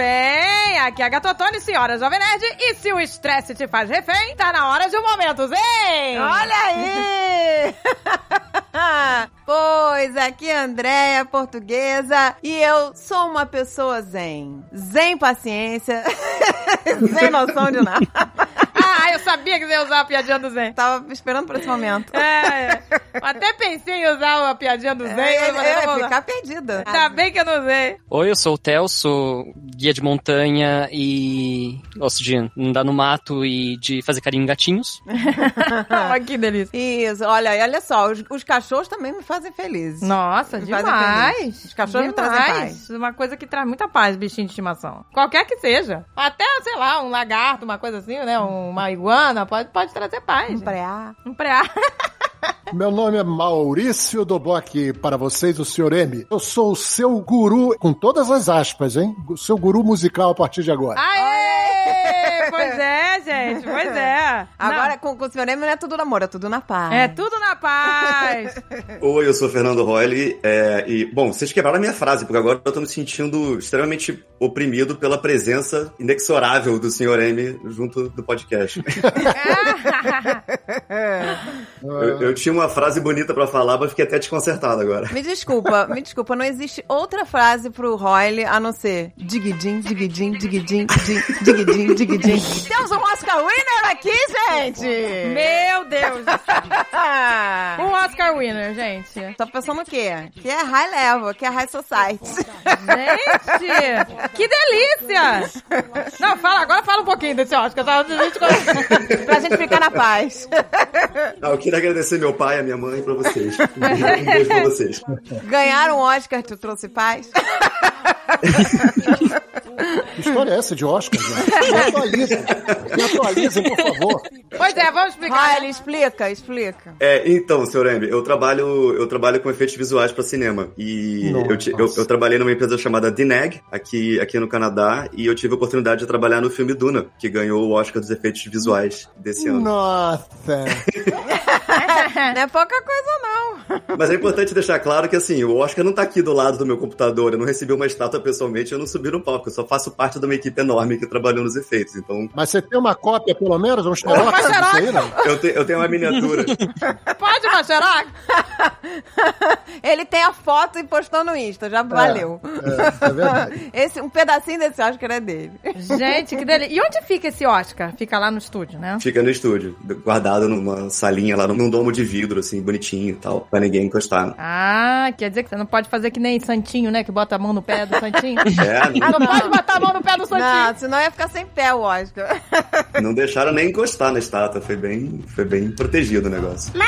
bem? Aqui é a Gatotone, senhora Jovem Nerd. E se o estresse te faz refém, tá na hora de um momento zen! Olha aí! pois, aqui é a Andréia, portuguesa, e eu sou uma pessoa zen. Zen paciência, sem noção de nada. Ah, eu sabia que você ia usar a piadinha do Zen. Tava esperando por esse momento. É, é. Até pensei em usar a piadinha do Zen. É, mas é, usar. ficar perdida. Ainda bem que eu não usei. Oi, eu sou o Theo, sou guia de montanha e gosto de andar no mato e de fazer carinho em gatinhos. Olha que delícia. Isso, olha, e olha só, os, os cachorros também me fazem feliz. Nossa, Me fazem demais. feliz. Os cachorros me trazem Demais. paz. Uma coisa que traz muita paz, bichinho de estimação. Qualquer que seja. Até, sei lá, um lagarto, uma coisa assim, né? Uma iguana, pode, pode trazer paz. Um preá. Um preá. Meu nome é Maurício Dobok, para vocês o Sr. M. Eu sou o seu guru, com todas as aspas, hein? O seu guru musical a partir de agora. Aê! Agora, com, com o senhor M não é tudo no amor, é tudo na paz. É tudo na paz. Oi, eu sou o Fernando Royle, é, e, bom, vocês quebraram a minha frase, porque agora eu tô me sentindo extremamente oprimido pela presença inexorável do Sr. M junto do podcast. eu, eu tinha uma frase bonita pra falar, mas fiquei até desconcertado agora. Me desculpa, me desculpa, não existe outra frase pro Royle a não ser digidin, digidin, digidin, digidin, digidin, digidin. Temos um Oscar winner aqui, gente! Meu Deus. Um Oscar winner, gente. Tô pensando o quê? Que é high level, que é high society. Gente, que delícia! Não, fala, agora fala um pouquinho desse Oscar. Tá? Pra gente ficar na paz. Ah, eu queria agradecer meu pai, a minha mãe e pra vocês. Um beijo pra vocês. Ganhar um Oscar te trouxe paz? Que história é essa de Oscar, gente? Me atualizem. Me atualizem, por favor. Pois é, vamos explicar. Royle, explica, explica. É, então, Sr. M, eu trabalho, eu trabalho com efeitos visuais pra cinema. E eu, eu, eu trabalhei numa empresa chamada DNEG, aqui, aqui no Canadá, e eu tive a oportunidade de trabalhar no filme Duna, que ganhou o Oscar dos efeitos visuais desse ano. Nossa. Não é pouca coisa, não. Mas é importante deixar claro que, assim, o Oscar não tá aqui do lado do meu computador, eu não recebi uma estátua pessoalmente, eu não subi no palco, eu só faço parte de uma equipe enorme que trabalhou nos efeitos. Então, Mas você tem uma cópia, pelo menos? Um xerox Uma disso xerox. aí, não? eu, te- eu tenho uma miniatura. Pode, Macheroc? Ele tem a foto e postou no Insta, já valeu. É, é verdade. Esse, um pedacinho desse Oscar é dele. Gente, que delícia. E onde fica esse Oscar? Fica lá no estúdio, né? Fica no estúdio, guardado numa salinha lá, num domo de vidro, assim, bonitinho e tal, pra ninguém encostar. Ah, quer dizer que você não pode fazer que nem Santinho, né? Que bota a mão no pé do Santinho. É, Ah, não pode botar a mão no pé do Santinho. Não, senão ia ficar sem pé o Oscar. não deixaram nem encostar na estátua, foi bem, foi bem protegido o negócio. Uma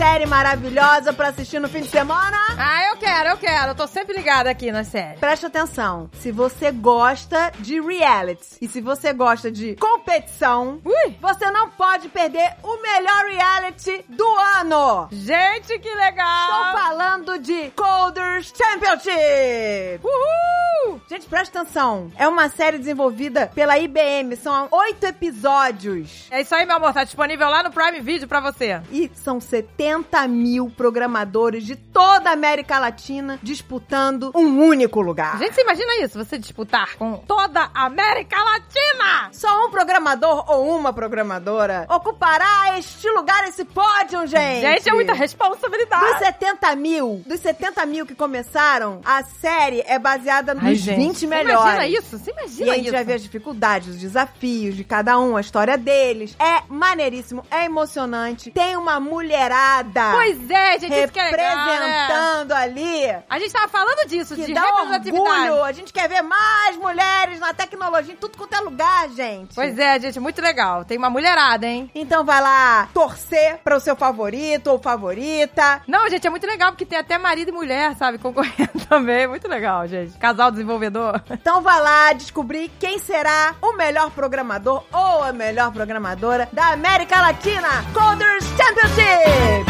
série maravilhosa pra assistir no fim de semana? Ah, eu quero, eu quero. Eu tô sempre ligada aqui na série. Preste atenção. Se você gosta de reality e se você gosta de competição, Ui. você não pode perder o melhor reality do ano. Gente, que legal! Estou falando de Coders Championship. Uhul! Gente, preste atenção. É uma série desenvolvida pela IBM. São oito episódios. É isso aí, meu amor. Tá disponível lá no Prime Video pra você. E são 70 mil programadores de toda a América Latina disputando um único lugar. Gente, você imagina isso? Você disputar com toda a América Latina! Só um programador ou uma programadora ocupará este lugar, esse pódio, gente. Gente, é muita Dos responsabilidade. 70 70 mil, dos 70 mil que começaram, a série é baseada nos Ai, gente, 20 você melhores. Imagina isso? Você E imagina a gente isso? vai ver as dificuldades, os desafios de cada um, a história deles. É maneiríssimo, é emocionante. Tem uma mulherada Pois é, gente, isso que é legal, né? representando ali. A gente tava falando disso, Que de dá orgulho. A gente quer ver mais mulheres na tecnologia, em tudo quanto é lugar, gente. Pois é, gente, muito legal. Tem uma mulherada, hein? Então vai lá torcer para o seu favorito ou favorita. Não, gente, é muito legal porque tem até marido e mulher, sabe, concorrendo também. Muito legal, gente. Casal desenvolvedor. Então vai lá descobrir quem será o melhor programador ou a melhor programadora da América Latina. Coders Championship!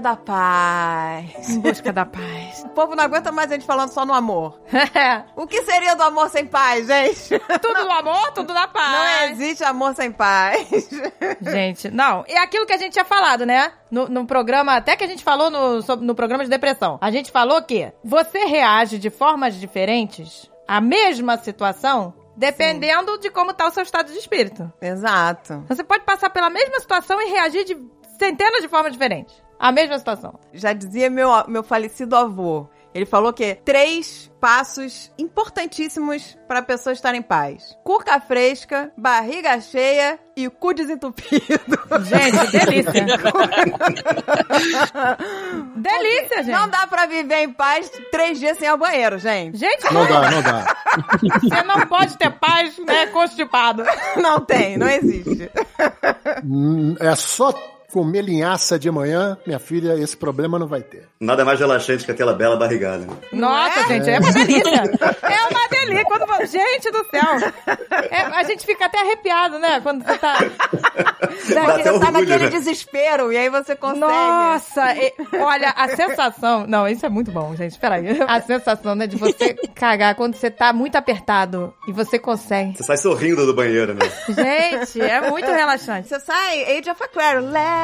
da paz. Em busca da paz. O povo não aguenta mais a gente falando só no amor. O que seria do amor sem paz, gente? tudo no amor, tudo na Não paz. existe amor sem paz. Gente, não. É aquilo que a gente tinha falado, né? No, no programa, até que a gente falou no, sobre- no programa de depressão. A gente falou que você reage de formas diferentes à mesma situação dependendo de como tá o seu estado de espírito. Exato. Você pode passar pela mesma situação e reagir de centenas de formas diferentes. A mesma situação. Já dizia meu, meu falecido avô. Ele falou que três passos importantíssimos para a pessoa estar em paz: cuca fresca, barriga cheia e cu desentupido. Gente, delícia. delícia, gente. Não dá pra viver em paz três dias sem ir ao banheiro, gente. Gente, Não dá, não dá. você não pode ter paz, né, constipado. Não tem, não existe. Hum, É só comer linhaça de manhã, minha filha, esse problema não vai ter. Nada mais relaxante que aquela bela barrigada. né? Nossa, é? gente, é uma delícia. É uma delícia. Quando... Gente do céu. É, a gente fica até arrepiado, né? Quando você tá... Até Você tá orgulho, naquele né? desespero e aí você consegue. Nossa, e- olha, a sensação. Não, isso é muito bom, gente. Peraí. A sensação, né, de você cagar quando você tá muito apertado e você consegue. Você sai sorrindo do banheiro, né? Gente, é muito relaxante. Você sai, Age of Aquarius, let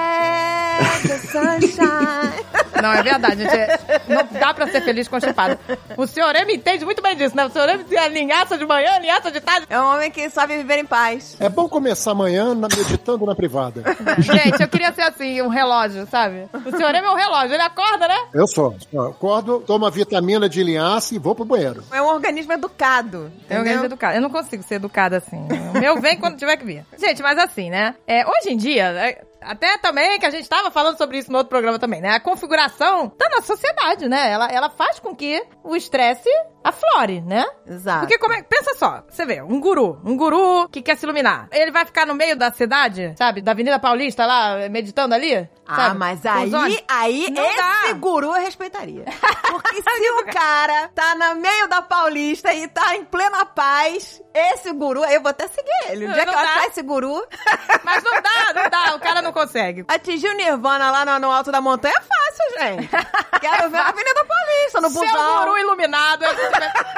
the sunshine. Não, é verdade, gente. É- Não dá pra ser feliz constipado. O senhor me entende muito bem disso, né? O senhor a linhaça de manhã, linhaça de tarde. É um homem que sabe viver em paz. É bom começar amanhã na- meditando na privada. Gente, eu queria ser assim, um relógio, sabe? O senhor é meu relógio. Ele acorda, né? Eu sou. Eu Acordo, tomo a vitamina de linhaça e vou pro banheiro. É um organismo educado. Eu entendeu? ganho educada. Eu não consigo ser educada assim. O meu vem quando tiver que vir. Gente, mas assim, né? É, hoje em dia, né, até também que a gente tava falando sobre isso no outro programa também, né? A configuração tá na sociedade, né? Ela, ela faz com que o estresse aflore, né? Exato. Porque como é, pensa só, você vê, um guru, um guru que quer se iluminar. Ele vai ficar no meio da cidade, sabe? Da Avenida Paulista lá, meditando ali? Ah, sabe? mas aí, aí Não esse dá. guru eu respeitaria. Porque se o cara tá no meio da Paulista e tá em plena paz, esse guru, eu vou até seguir ele. O Não dia que eu dá. achar esse guru, Mas não dá, não dá, o cara não consegue. atingir o Nirvana lá no, no alto da montanha é fácil, gente. Quero ver na Avenida Paulista, no Seu busão. guru iluminado,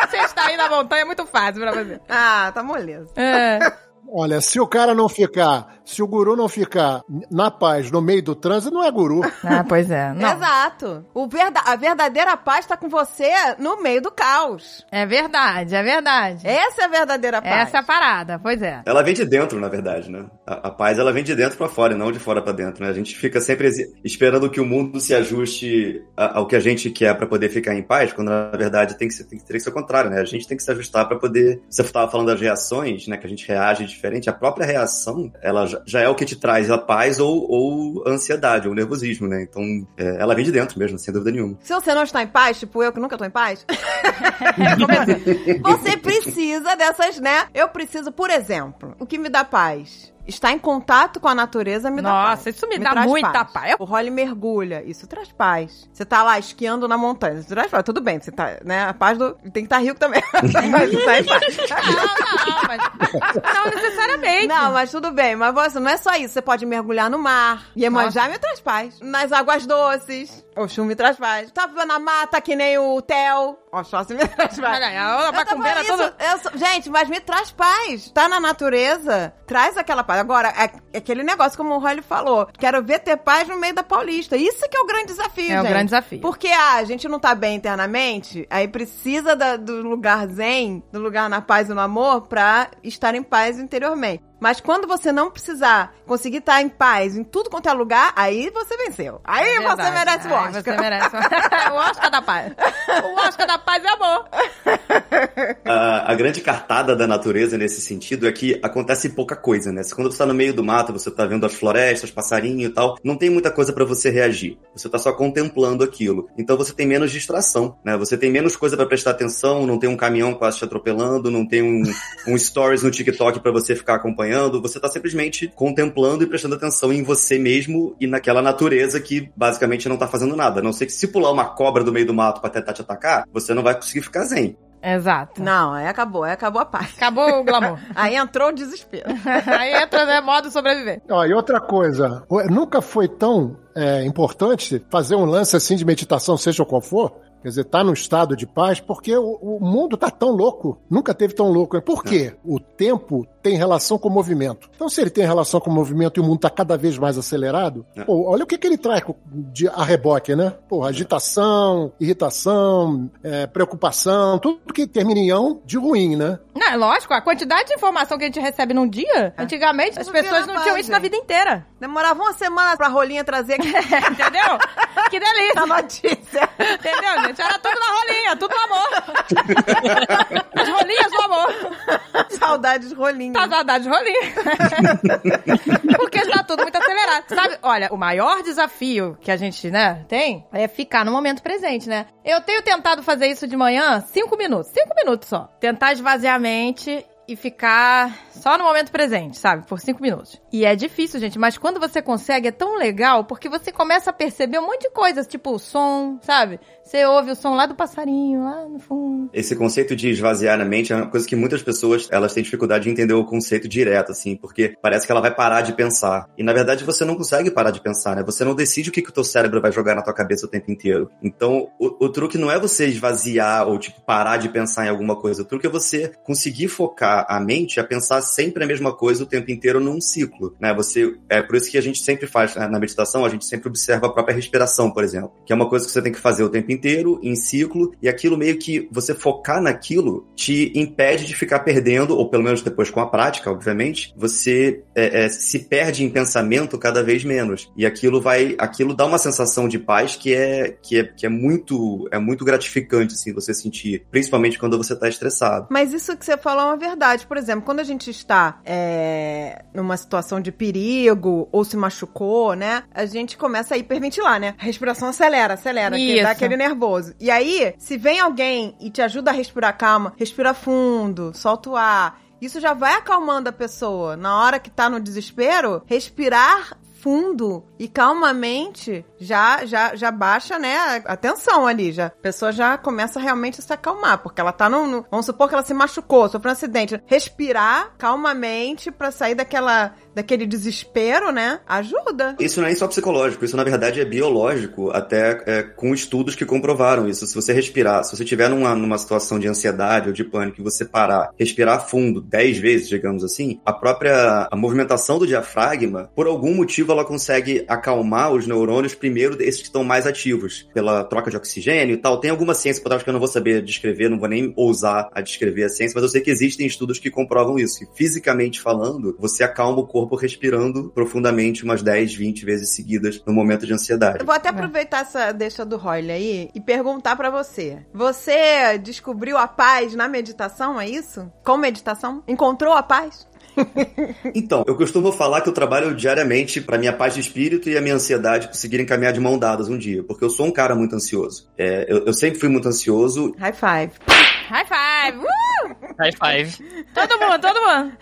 você está aí na montanha, é muito fácil pra você. Ah, tá moleza. É. Olha, se o cara não ficar, se o guru não ficar na paz no meio do trânsito, não é guru. Ah, pois é. Não. Exato. O verda a verdadeira paz tá com você no meio do caos. É verdade, é verdade. Essa é a verdadeira paz. Essa é a parada, pois é. Ela vem de dentro, na verdade, né? A, a paz, ela vem de dentro pra fora, e não de fora pra dentro, né? A gente fica sempre esperando que o mundo se ajuste a- ao que a gente quer pra poder ficar em paz, quando na verdade tem que ser, tem que, que ser o contrário, né? A gente tem que se ajustar pra poder... Você estava falando das reações, né? Que a gente reage diferente. A própria reação, ela já, é o que te traz a paz ou, ou ansiedade, ou nervosismo, né? Então, é, ela vem de dentro mesmo, sem dúvida nenhuma. Se você não está em paz, tipo eu que nunca tô em paz, você precisa dessas, né? Eu preciso, por exemplo, o que me dá paz? Estar em contato com a natureza me dá paz. Nossa, isso me dá traz muita paz. O Holly mergulha, isso traz paz. Você tá lá esquiando na montanha, isso traz paz. Tudo bem, você tá, né? A paz do... Tem que estar rico também. Mas tá em paz. Não, não, mas. Não necessariamente. Não, mas tudo bem. Mas você não é só isso. Você pode mergulhar no mar. Iemanjá me traz paz. Nas águas doces. Oxum me traz paz. Tá na mata que nem o Theo. Oxóssi me traz paz. Olha aí, a Macumbeira toda. isso, gente, mas me traz paz. Tá na natureza, traz aquela paz. Agora, é, é aquele negócio, como o Rolly falou. Quero ver ter paz no meio da Paulista. Isso que é o grande desafio, É o gente. grande desafio. Porque ah, a gente não tá bem internamente, aí precisa da- do lugar zen, do lugar na paz e no amor, pra estar em paz interiormente. Mas quando você não precisar conseguir estar em paz em tudo quanto é lugar, aí você venceu. Aí É você merece o Aí Oscar. Você merece. o Oscar da paz. O Oscar da paz é amor. A, a grande cartada da natureza nesse sentido é que acontece pouca coisa, né? Quando você tá no meio do mato, você tá vendo as florestas, passarinho e tal, não tem muita coisa pra você reagir. Você tá só contemplando aquilo. Então você tem menos distração, né? Você tem menos coisa pra prestar atenção, não tem um caminhão quase te atropelando, não tem um, um stories no TikTok pra você ficar acompanhando. Você tá simplesmente contemplando e prestando atenção em você mesmo e naquela natureza que basicamente não tá fazendo nada. A não ser que se pular uma cobra do meio do mato pra tentar te atacar, você não vai conseguir ficar zen. Exato. Não, aí acabou, aí acabou a paz. Acabou o glamour. Aí entrou o desespero. Aí entra, né, modo sobreviver. Ó, e outra coisa, nunca foi tão é, importante fazer um lance assim de meditação, seja qual for, Quer dizer, tá num estado de paz, porque o, o mundo tá tão louco. Nunca teve tão louco. Por quê? O tempo tem relação com o movimento. Então, se ele tem relação com o movimento e o mundo está cada vez mais acelerado, É. pô, olha o que, que ele traz de a reboque, né? Pô, agitação, irritação, é, preocupação, tudo que termina em ão de ruim, né? Não, é lógico, a quantidade de informação que a gente recebe num dia, antigamente as pessoas não tinham isso na vida inteira. Demorava uma semana pra rolinha trazer aqui Entendeu? que delícia. a notícia. Entendeu, gente? Era tudo na rolinha, tudo no amor. As rolinhas do amor. Saudades de rolinha. Tá saudade de rolinha. Porque está tudo muito acelerado. Sabe, olha, o maior desafio que a gente, né, tem é ficar no momento presente, né? Eu tenho tentado fazer isso de manhã, cinco minutos. Cinco minutos só. Tentar esvaziar a mente e ficar só no momento presente, sabe? Por cinco minutos. E é difícil, gente, mas quando você consegue é tão legal porque você começa a perceber um monte de coisas, tipo o som, sabe? Você ouve o som lá do passarinho, lá no fundo. Esse conceito de esvaziar a mente é uma coisa que muitas pessoas elas têm dificuldade de entender o conceito direto, assim, porque parece que ela vai parar de pensar. E na verdade você não consegue parar de pensar, né? Você não decide o que, que o teu cérebro vai jogar na tua cabeça o tempo inteiro. Então, o, o truque não é você esvaziar ou, tipo, parar de pensar em alguma coisa. O truque é você conseguir focar a mente a pensar sempre a mesma coisa o tempo inteiro num ciclo, né? Você, é por isso que a gente sempre faz, né, na meditação, a gente sempre observa a própria respiração, por exemplo, que é uma coisa que você tem que fazer o tempo inteiro, em ciclo, e aquilo meio que você focar naquilo te impede de ficar perdendo, ou pelo menos depois com a prática, obviamente, você é, é, se perde em pensamento cada vez menos. E aquilo vai, aquilo dá uma sensação de paz que é, que é, que é muito, é muito gratificante, assim, você sentir, principalmente quando você tá estressado. Mas isso que você falou é uma verdade. Por exemplo, quando a gente está é, numa situação de perigo ou se machucou, né? A gente começa a hiperventilar, né? A respiração acelera, acelera, que dá aquele nervoso. E aí, se vem alguém e te ajuda a respirar calma, respira fundo, solta o ar. Isso já vai acalmando a pessoa. Na hora que tá no desespero, respirar fundo e calmamente já já já baixa, né, a tensão ali, já. A pessoa já começa realmente a se acalmar, porque ela tá no, vamos supor que ela se machucou, sofreu um acidente. Respirar calmamente pra sair daquela daquele desespero, né? Ajuda. Isso não é só psicológico, isso na verdade é biológico, até é, com estudos que comprovaram isso. Se você respirar, se você estiver numa, numa situação de ansiedade ou de pânico e você parar, respirar fundo 10 vezes, digamos assim, a própria a movimentação do diafragma, por algum motivo, ela consegue acalmar os neurônios, primeiro esses que estão mais ativos, pela troca de oxigênio e tal. Tem alguma ciência por trás que eu não vou saber descrever, não vou nem ousar a descrever a ciência, mas eu sei que existem estudos que comprovam isso. Que fisicamente falando, você acalma o corpo respirando profundamente umas 10, 20 vezes seguidas no momento de ansiedade. Eu vou até aproveitar essa deixa do Royle aí e perguntar pra você. Você descobriu a paz na meditação, é isso? Com meditação? Encontrou a paz? Então, eu costumo falar que eu trabalho diariamente para minha paz de espírito e a minha ansiedade conseguirem caminhar de mão dadas um dia, porque eu sou um cara muito ansioso. É, eu, eu sempre fui muito ansioso. High five. High five! Uh! High five. Todo mundo, todo mundo.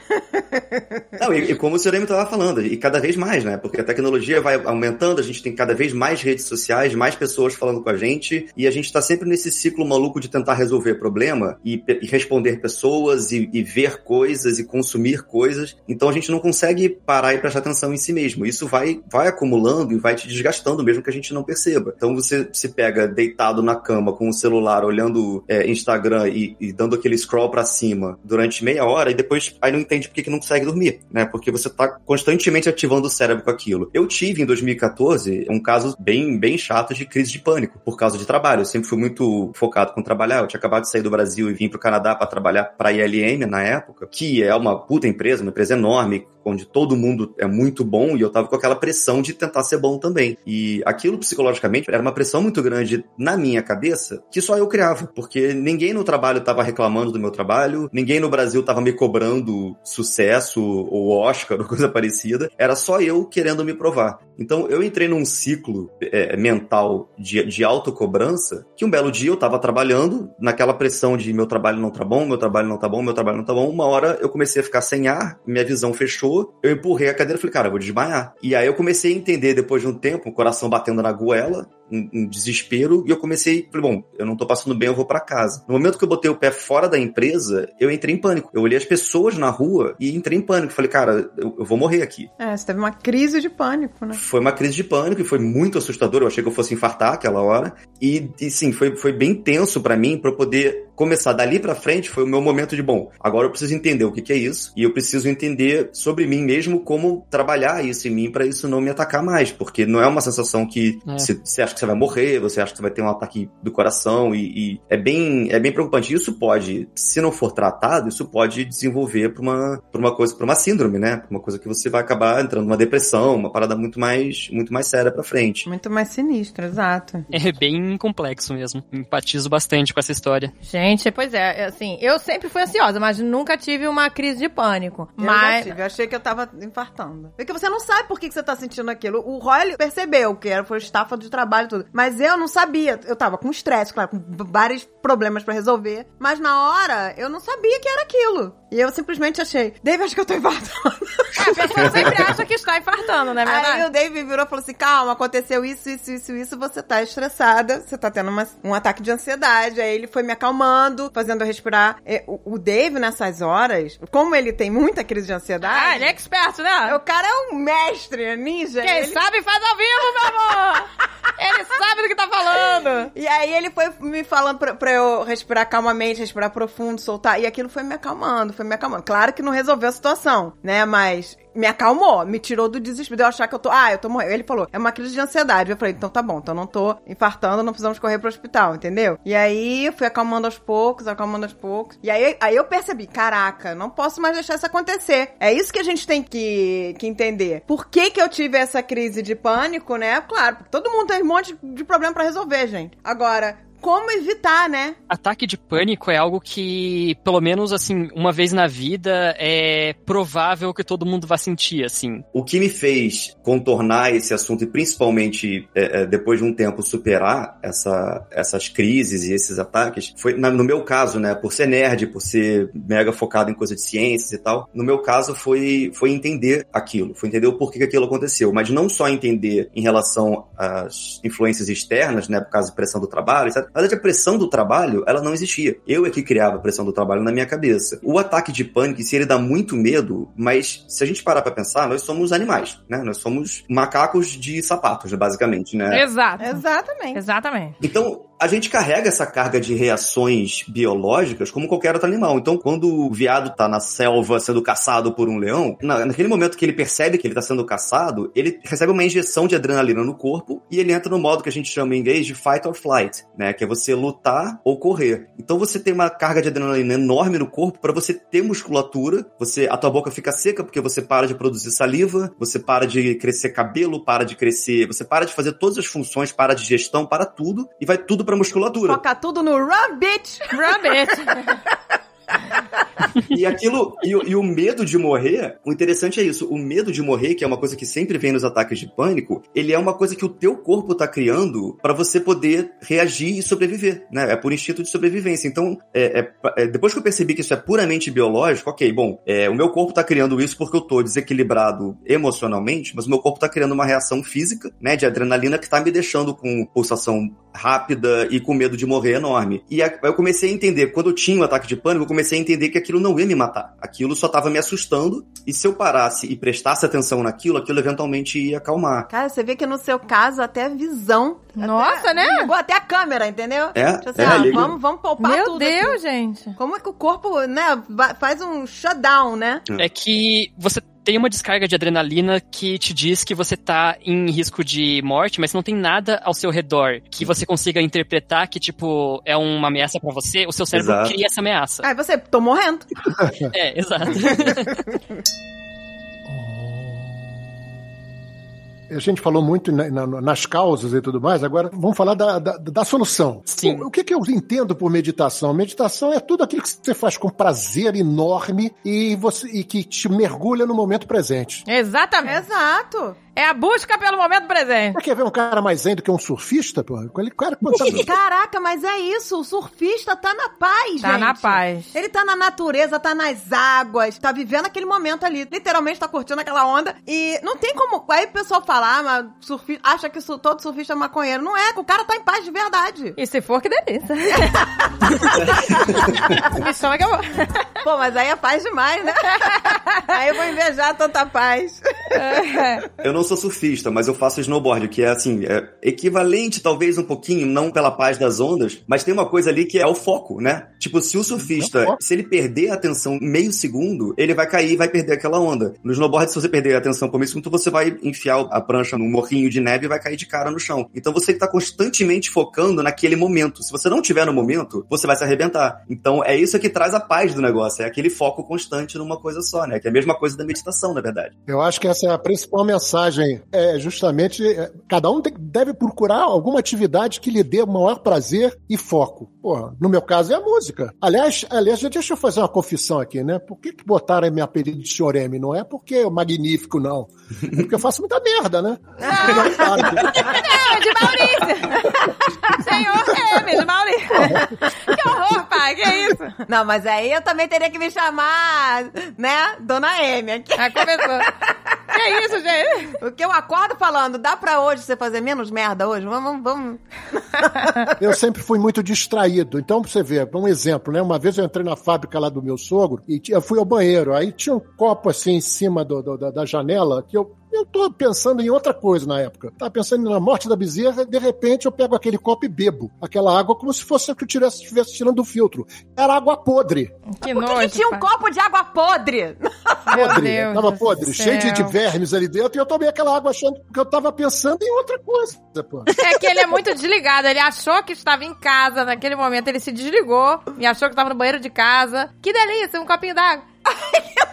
Não, e, e como o senhor estava falando, e cada vez mais, né? Porque a tecnologia vai aumentando, a gente tem cada vez mais redes sociais, mais pessoas falando com a gente, e a gente está sempre nesse ciclo maluco de tentar resolver problema e, e responder pessoas e, e ver coisas e consumir coisas. Então a gente não consegue parar e prestar atenção em si mesmo. Isso vai, vai acumulando e vai te desgastando, mesmo que a gente não perceba. Então você se pega deitado na cama com o celular, olhando é, Instagram e, e dando aquele scroll pra cima durante meia hora e depois aí não entende por que que não consegue dormir, né? Porque você tá constantemente ativando o cérebro com aquilo. Eu tive em 2014 um caso bem, bem chato de crise de pânico por causa de trabalho. Eu sempre fui muito focado com trabalhar. Eu tinha acabado de sair do Brasil e vim pro Canadá para trabalhar pra ILM na época, que é uma puta empresa, uma empresa enorme, onde todo mundo é muito bom e eu tava com aquela pressão de tentar ser bom também. E aquilo psicologicamente era uma pressão muito grande na minha cabeça que só eu criava, porque ninguém no trabalho tava reclamando do meu trabalho, ninguém no Brasil tava me cobrando sucesso ou Oscar ou coisa parecida, era só eu querendo me provar. Então eu entrei num ciclo é, mental de, de autocobrança que um belo dia eu tava trabalhando naquela pressão de meu trabalho não tá bom, meu trabalho não tá bom, meu trabalho não tá bom. Uma hora eu comecei a ficar sem ar, minha visão fechou, eu empurrei a cadeira e falei, cara, eu vou desmaiar. E aí eu comecei a entender depois de um tempo, o coração batendo na goela, um, um desespero e eu comecei, falei, bom, eu não tô passando bem, eu vou para casa. No momento que eu botei o pé fora da empresa, eu entrei em pânico. Eu olhei as pessoas na rua e entrei em pânico. Falei, cara, eu, eu vou morrer aqui. É, você teve uma crise de pânico, né? Foi uma crise de pânico e foi muito assustador. Eu achei que eu fosse infartar aquela hora. E, e sim, foi, foi bem tenso para mim para poder começar dali para frente. Foi o meu momento de, bom, agora eu preciso entender o que, que é isso e eu preciso entender sobre mim mesmo como trabalhar isso em mim para isso não me atacar mais, porque não é uma sensação que É. você, você acha que você vai morrer, você acha que você vai ter um ataque do coração e, e é bem é bem preocupante. Isso pode, se não for tratado, isso pode desenvolver para uma pra uma coisa, para uma síndrome, né? Pra uma coisa que você vai acabar entrando numa depressão, uma parada muito mais muito mais séria para frente. Muito mais sinistro, exato. É bem complexo mesmo. Empatizo bastante com essa história. Gente, pois é, assim, eu sempre fui ansiosa, mas nunca tive uma crise de pânico. Eu já Mas. tive, eu achei que eu tava infartando. Porque você não sabe por que que você tá sentindo aquilo. O Roy percebeu que era, foi estafa de trabalho tudo. Mas eu não sabia. Eu tava com estresse, claro, com vários problemas pra resolver. Mas na hora, eu não sabia que era aquilo. E eu simplesmente achei, Dave, acho que eu tô infartando. A pessoa sempre acha que está infartando, não é Aí verdade? o Dave virou e falou assim: calma, aconteceu isso, isso, isso, isso, você tá estressada, você tá tendo uma- um ataque de ansiedade. Aí ele foi me acalmando, fazendo eu respirar. É, O, o Dave, nessas horas, como ele tem muita crise de ansiedade. Ah, ele é expert, né? O cara é um mestre, é ninja. Quem ele- sabe faz ao vivo, meu amor! ele sabe do que tá falando! E aí ele foi me falando pra, pra eu respirar calmamente, respirar profundo, soltar. E aquilo foi me acalmando, foi me acalmando. Claro que não resolveu a situação, né? Mas me acalmou, me tirou do desespero. de Eu achar que eu tô. Ah, eu tô morrendo. Ele falou, é uma crise de ansiedade. Eu falei, então tá bom, então não tô infartando, não precisamos correr pro hospital, entendeu? E aí eu fui acalmando aos poucos, acalmando aos poucos. E aí, aí eu percebi, caraca, não posso mais deixar isso acontecer. É isso que a gente tem que, que entender. Por que que eu tive essa crise de pânico, né? Claro, porque todo mundo tem um monte de problema pra resolver, gente. Agora, como evitar, né? Ataque de pânico é algo que, pelo menos assim, uma vez na vida, é provável que todo mundo vá sentir, assim. O que me fez contornar esse assunto e principalmente é, é, depois de um tempo superar essa, essas crises e esses ataques foi na- no meu caso, né, por ser nerd, por ser mega focado em coisa de ciências e tal. No meu caso foi foi entender aquilo, foi entender o porquê que aquilo aconteceu, mas não só entender em relação às influências externas, né, por causa de pressão do trabalho, etc. Na verdade, a pressão do trabalho, ela não existia. Eu é que criava a pressão do trabalho na minha cabeça. O ataque de pânico, se ele dá muito medo, mas se a gente parar pra pensar, nós somos animais, né? Nós somos macacos de sapatos, basicamente, né? Exato. Exatamente. Exatamente. Então, a gente carrega essa carga de reações biológicas como qualquer outro animal. Então, quando o veado tá na selva sendo caçado por um leão, na- naquele momento que ele percebe que ele tá sendo caçado, ele recebe uma injeção de adrenalina no corpo e ele entra no modo que a gente chama em inglês de fight or flight, né? Que é você lutar ou correr. Então, você tem uma carga de adrenalina enorme no corpo para você ter musculatura, você a tua boca fica seca porque você para de produzir saliva, você para de crescer cabelo, para de crescer, você para de fazer todas as funções, para a digestão, para tudo e vai tudo pra musculatura. Foca tudo no run, bitch! Rabbit. E aquilo, e, o- e o medo de morrer, o interessante é isso, o medo de morrer, que é uma coisa que sempre vem nos ataques de pânico, ele é uma coisa que o teu corpo tá criando pra você poder reagir e sobreviver, né? É por instinto de sobrevivência. Então, é, é- é- depois que eu percebi que isso é puramente biológico, ok, bom, é, o meu corpo tá criando isso porque eu tô desequilibrado emocionalmente, mas o meu corpo tá criando uma reação física, né, de adrenalina que tá me deixando com pulsação rápida e com medo de morrer enorme. E eu comecei a entender, quando eu tinha um ataque de pânico, eu comecei a entender que aquilo não ia me matar. Aquilo só tava me assustando, e se eu parasse e prestasse atenção naquilo, aquilo eventualmente ia acalmar. Cara, você vê que no seu caso, até a visão. Nossa, até, né? Ligou até a câmera, entendeu? É, Tipo assim, é, ah, vamos, vamos poupar Meu tudo Deus, aqui. gente. Como é que o corpo, né, faz um shutdown, né? É que você tem uma descarga de adrenalina que te diz que você tá em risco de morte, mas não tem nada ao seu redor que você consiga interpretar que, tipo, é uma ameaça pra você, o seu cérebro Exato. cria essa ameaça. Aí você, tô morrendo. É, exato. A gente falou muito na- na- nas causas e tudo mais, agora vamos falar da, da, da solução. Sim. O, o que, que eu entendo por meditação? Meditação é tudo aquilo que você faz com prazer enorme e, você, e que te mergulha no momento presente. Exatamente. Exato. É a busca pelo momento presente. Mas quer ver um cara mais zen do que um surfista, pô? Aquele cara pô, tá... Caraca, mas é isso. O surfista tá na paz, Tá gente. na paz. Ele tá na natureza, tá nas águas, tá vivendo aquele momento ali. Literalmente tá curtindo aquela onda. E não tem como. Aí o pessoal fala, ah, mas surfista, acha que su- todo surfista é maconheiro. Não é, o cara tá em paz de verdade. E se for, que delícia. Me chama que eu vou. Pô, mas aí é paz demais, né? aí eu vou invejar tanta paz. Eu não sou surfista, mas eu faço snowboard, que é assim, é equivalente talvez um pouquinho, não pela paz das ondas, mas tem uma coisa ali que é o foco, né? Tipo, se o É o surfista, se ele perder a atenção meio segundo, ele vai cair e vai perder aquela onda. No snowboard, se você perder a atenção por meio segundo, você vai enfiar a prancha num morrinho de neve e vai cair de cara no chão. Então você tá constantemente focando naquele momento. Se você não tiver no momento, você vai se arrebentar. Então é isso que traz a paz do negócio, é aquele foco constante numa coisa só, né? Que é a mesma coisa da meditação, na verdade. Eu acho que essa é a principal mensagem. É justamente é, cada um deve procurar alguma atividade que lhe dê maior prazer e foco. Porra, no meu caso é a música. Aliás, aliás, deixa eu fazer uma confissão aqui, né? Por que, que botaram meu apelido de Sr. M? Não é porque é magnífico, não. É porque eu faço muita merda, né? Não, claro que- Não, de Maurício. Senhor M, de Maurício. Que horror, pai, que é isso? Não, mas aí eu também teria que me chamar, né, Dona M aqui. Ah, começou. Que é isso, gente? Porque eu acordo falando, dá pra hoje você fazer menos merda hoje? Vamos, vamos. Eu sempre fui muito distraído. Então, pra você ver, um exemplo, né? Uma vez eu entrei na fábrica lá do meu sogro e eu fui ao banheiro. Aí tinha um copo assim em cima do- do- da janela que eu. Eu tô pensando em outra coisa na época. Tava pensando na morte da bezerra, de repente eu pego aquele copo e bebo. Aquela água como se fosse que eu tivesse, estivesse tirando do filtro. Era água podre. Que Por que, nojo, que tinha um copo de água podre? Meu Podre. Deus tava do podre, cheio de, de vermes ali dentro. E eu tomei aquela água achando que eu tava pensando em outra coisa, pô. É que ele é muito desligado. Ele achou que estava em casa naquele momento. Ele se desligou e achou que estava no banheiro de casa. Que delícia, um copinho d'água.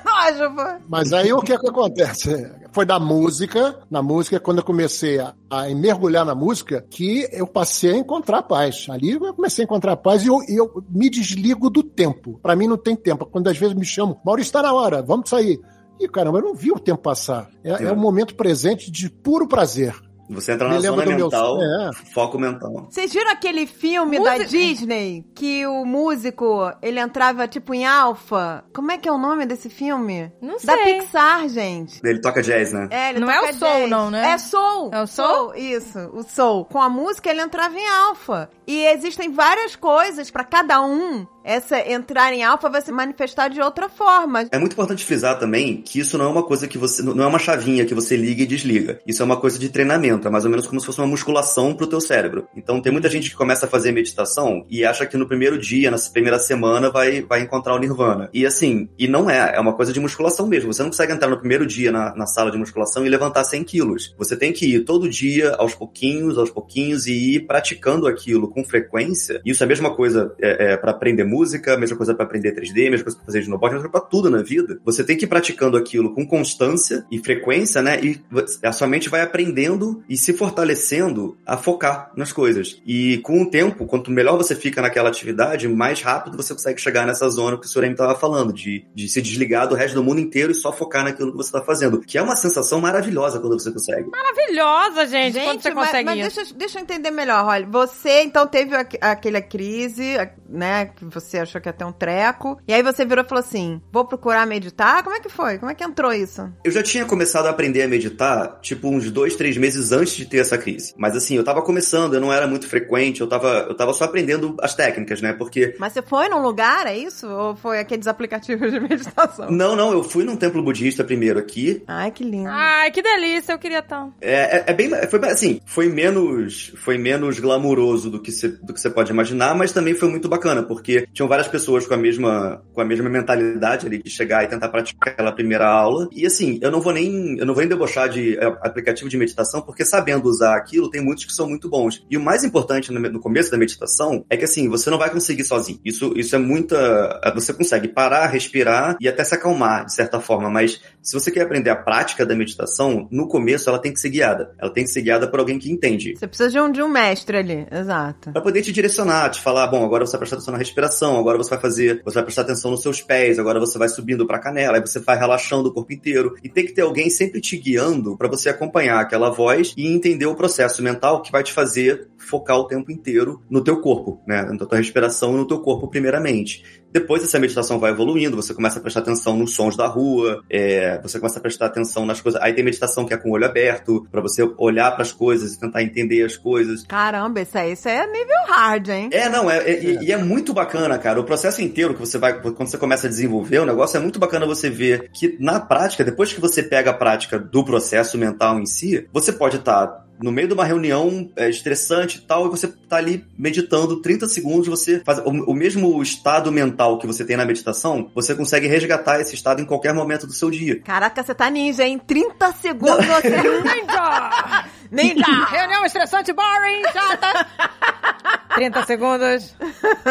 Nojo, pô. Mas aí o que é que acontece? Foi da música, na música, quando eu comecei a, a mergulhar na música, que eu passei a encontrar paz. Ali eu comecei a encontrar paz e eu, eu me desligo do tempo. Pra mim não tem tempo. Quando às vezes me chamam, Maurício, tá na hora, vamos sair. E caramba, eu não vi o tempo passar. É, é um momento presente de puro prazer. Você entra na zona do meu- mental, é. foco mental. Vocês viram aquele filme da Música- Disney que o músico, ele entrava tipo em alfa? Como é que é o nome desse filme? Não Da sei. Pixar, gente. Ele toca jazz, né? É, ele Não é toca o Soul, jazz. não, né? É Soul. É o Soul? Isso, o Soul. Com a música ele entrava em alfa. E existem várias coisas pra cada um. Essa entrar em alfa vai se manifestar de outra forma. É muito importante frisar também que isso não é uma coisa que você. não é uma chavinha que você liga e desliga. Isso é uma coisa de treinamento, é mais ou menos como se fosse uma musculação pro teu cérebro. Então tem muita gente que começa a fazer meditação e acha que no primeiro dia, na primeira semana, vai, vai encontrar o nirvana. E assim, e não é, é uma coisa de musculação mesmo. Você não consegue entrar no primeiro dia na, na sala de musculação e levantar 100 quilos. Você tem que ir todo dia, aos pouquinhos, aos pouquinhos, e ir praticando aquilo com frequência. Isso é a mesma coisa é, é, para aprender música, a mesma coisa para aprender 3D, a mesma coisa para fazer snowboard, a mesma coisa pra tudo na vida. Você tem que ir praticando aquilo com constância e frequência, né? E a sua mente vai aprendendo e se fortalecendo a focar nas coisas. E com o tempo, quanto melhor você fica naquela atividade, mais rápido você consegue chegar nessa zona que o Surem estava falando, de, de se desligar do resto do mundo inteiro e só focar naquilo que você está fazendo. Que é uma sensação maravilhosa quando você consegue. Maravilhosa, gente, quando você mas, consegue mas deixa, deixa eu entender melhor, olha. Você, então, teve aqu- aquela crise, né, que você achou que ia ter um treco, e aí você virou e falou assim, vou procurar meditar? Como é que foi? Como é que entrou isso? Eu já tinha começado a aprender a meditar, tipo, uns dois, três meses antes de ter essa crise. Mas assim, eu tava começando, eu não era muito frequente, eu tava, eu tava só aprendendo as técnicas, né? Porque. Mas você foi num lugar, é isso? Ou foi aqueles aplicativos de meditação? Não, não, eu fui num templo budista primeiro aqui. Ai, que lindo. Ai, que delícia, eu queria tão. É, é, é bem. Foi bem- assim, foi menos. Foi menos glamuroso do que você do que você pode imaginar, mas também foi muito bacana, porque tinham várias pessoas com a mesma, com a mesma mentalidade ali de chegar e tentar praticar aquela primeira aula. E assim, eu não vou nem. Eu não vou nem debochar de é, aplicativo de meditação, porque sabendo usar aquilo, tem muitos que são muito bons. E o mais importante no, no começo da meditação é que assim, você não vai conseguir sozinho. Isso, isso é muita. Você consegue parar, respirar e até se acalmar, de certa forma. Mas se você quer aprender a prática da meditação, no começo ela tem que ser guiada. Ela tem que ser guiada por alguém que entende. Você precisa de um, de um mestre ali, exato. Pra poder te direcionar, te falar, bom, agora você vai prestar atenção na respiração, agora você vai fazer, você vai prestar atenção nos seus pés, agora você vai subindo pra canela, aí você vai relaxando o corpo inteiro. E tem que ter alguém sempre te guiando para você acompanhar aquela voz e entender o processo mental que vai te fazer focar o tempo inteiro no teu corpo, né? Na tua respiração e no teu corpo primeiramente. Depois essa meditação vai evoluindo, você começa a prestar atenção nos sons da rua, é, você começa a prestar atenção nas coisas. Aí tem meditação que é com o olho aberto, para você olhar para as coisas e tentar entender as coisas. Caramba, isso aí, isso é nível hard, hein? É, não, é, é, E, e é muito bacana, cara. O processo inteiro que você vai, quando você começa a desenvolver o negócio, é muito bacana você ver que na prática, depois que você pega a prática do processo mental em si, você pode estar tá no meio de uma reunião é, estressante e tal, e você tá ali meditando 30 segundos, você faz o, o, mesmo estado mental que você tem na meditação, você consegue resgatar esse estado em qualquer momento do seu dia. Caraca, você tá ninja, hein? 30 segundos você ninja! Ninja! Reunião estressante, boring, chata! 30 segundos.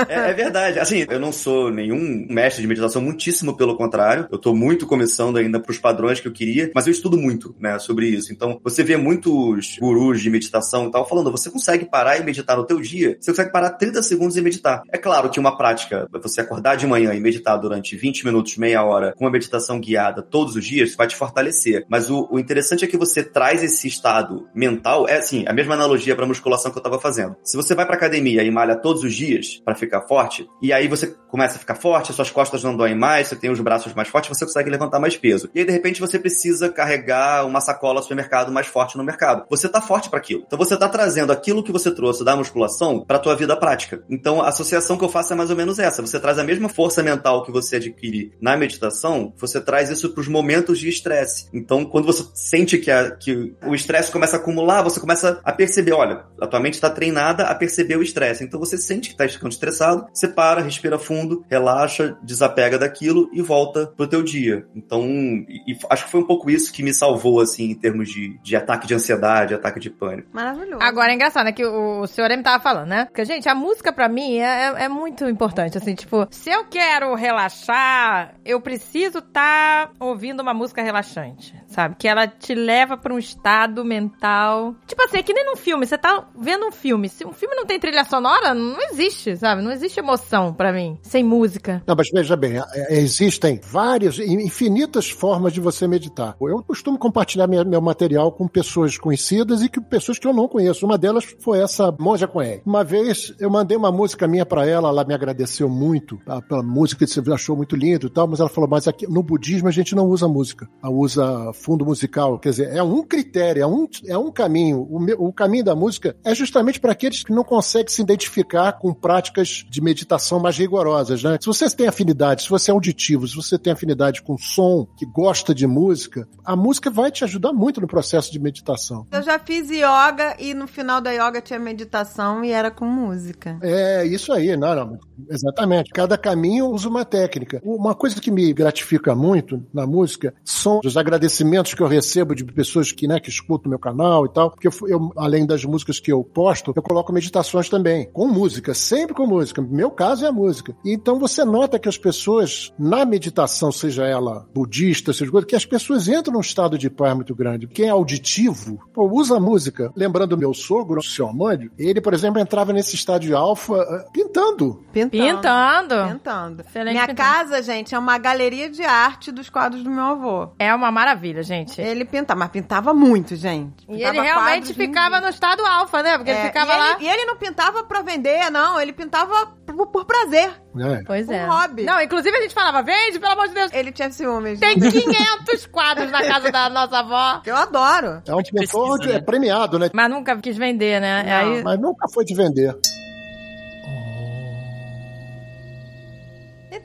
É, é, verdade. Assim, eu não sou nenhum mestre de meditação, muitíssimo pelo contrário. Eu tô muito começando ainda pros padrões que eu queria, mas eu estudo muito, né, sobre isso. Então, você vê muitos gurus de meditação e tal falando, você consegue parar e meditar no teu dia, você consegue parar 30 segundos e meditar. É claro que uma prática, você acordar de manhã e meditar durante 20 minutos, meia hora, com uma meditação guiada todos os dias, vai te fortalecer. Mas o, o interessante é que você traz esse estado mental, é assim, a mesma analogia para musculação que eu tava fazendo. Se você vai pra academia e malha todos os dias para ficar forte, e aí você começa a ficar forte, suas costas não doem mais, você tem os braços mais fortes, você consegue levantar mais peso. E aí, de repente, você precisa carregar uma sacola supermercado mais forte no mercado. Você tá forte para aquilo. Então você tá trazendo aquilo que você trouxe da musculação para tua vida prática. Então a associação que eu faço é mais ou menos essa. Você traz a mesma força mental que você adquire na meditação, você traz isso para os momentos de estresse. Então, quando você sente que, a, que o estresse começa a você começa a perceber, olha, a tua mente está treinada a perceber o estresse. Então você sente que está ficando estressado, você para, respira fundo, relaxa, desapega daquilo e volta pro teu dia. Então, e, e acho que foi um pouco isso que me salvou, assim, em termos de, de ataque de ansiedade, ataque de pânico. Maravilhoso. Agora é engraçado, né? Que o, o senhor me tava falando, né? Porque, gente, a música pra mim é, é, é muito importante. Assim, tipo, se eu quero relaxar, eu preciso estar tá ouvindo uma música relaxante, sabe? Que ela te leva pra um estado mental. Tipo assim, é que nem num filme. Você tá vendo um filme. Se um filme não tem trilha sonora, não existe, sabe? Não existe emoção para mim, sem música. Não, mas veja bem, é, existem várias, infinitas formas de você meditar. Eu costumo compartilhar meu material com pessoas conhecidas e com pessoas que eu não conheço. Uma delas foi essa Monja Coen. Uma vez eu mandei uma música minha para ela, ela me agradeceu muito pela música, que você achou muito lindo e tal, mas ela falou, mas aqui no budismo a gente não usa música, a usa fundo musical. Quer dizer, é um critério, é um, é um caminho. O, o caminho da música é justamente para aqueles que não conseguem se identificar com práticas de meditação mais rigorosas, né? Se você tem afinidade, se você é auditivo, se você tem afinidade com som, que gosta de música, a música vai te ajudar muito no processo de meditação. Eu já fiz yoga e no final da yoga tinha meditação e era com música. É, isso aí, não, não, exatamente. Cada caminho usa uma técnica. Uma coisa que me gratifica muito na música são os agradecimentos que eu recebo de pessoas que, né, que escutam meu canal e tal, porque eu, eu além das músicas que eu posto, eu coloco meditações também, com música, sempre com música. Meu caso é a música. Então você nota que as pessoas, na meditação, seja ela budista, seja coisa, que as pessoas entram num estado de paz muito grande. Quem é auditivo, pô, usa a música. Lembrando meu sogro, o seu Amândio, ele, por exemplo, entrava nesse estado de alfa uh, pintando. Pintando. Pintando. Pintando. Minha pintando. casa, gente, é uma galeria de arte dos quadros do meu avô. É uma maravilha, gente. Ele pintava, mas pintava muito, gente. Pintava e ele realmente ficava no estado alfa, né? Porque é, ele ficava e lá. Ele, e ele não pintava pra vender, não. Ele pintava por, por prazer. É. Pois é. Um hobby. Não, inclusive a gente falava, vende, pelo amor de Deus. Ele tinha ciúmes. Tem 500 quadros na casa da nossa avó. Eu adoro. É um pintor é premiado, né? Mas nunca quis vender, né? Aí... Mas nunca foi de vender.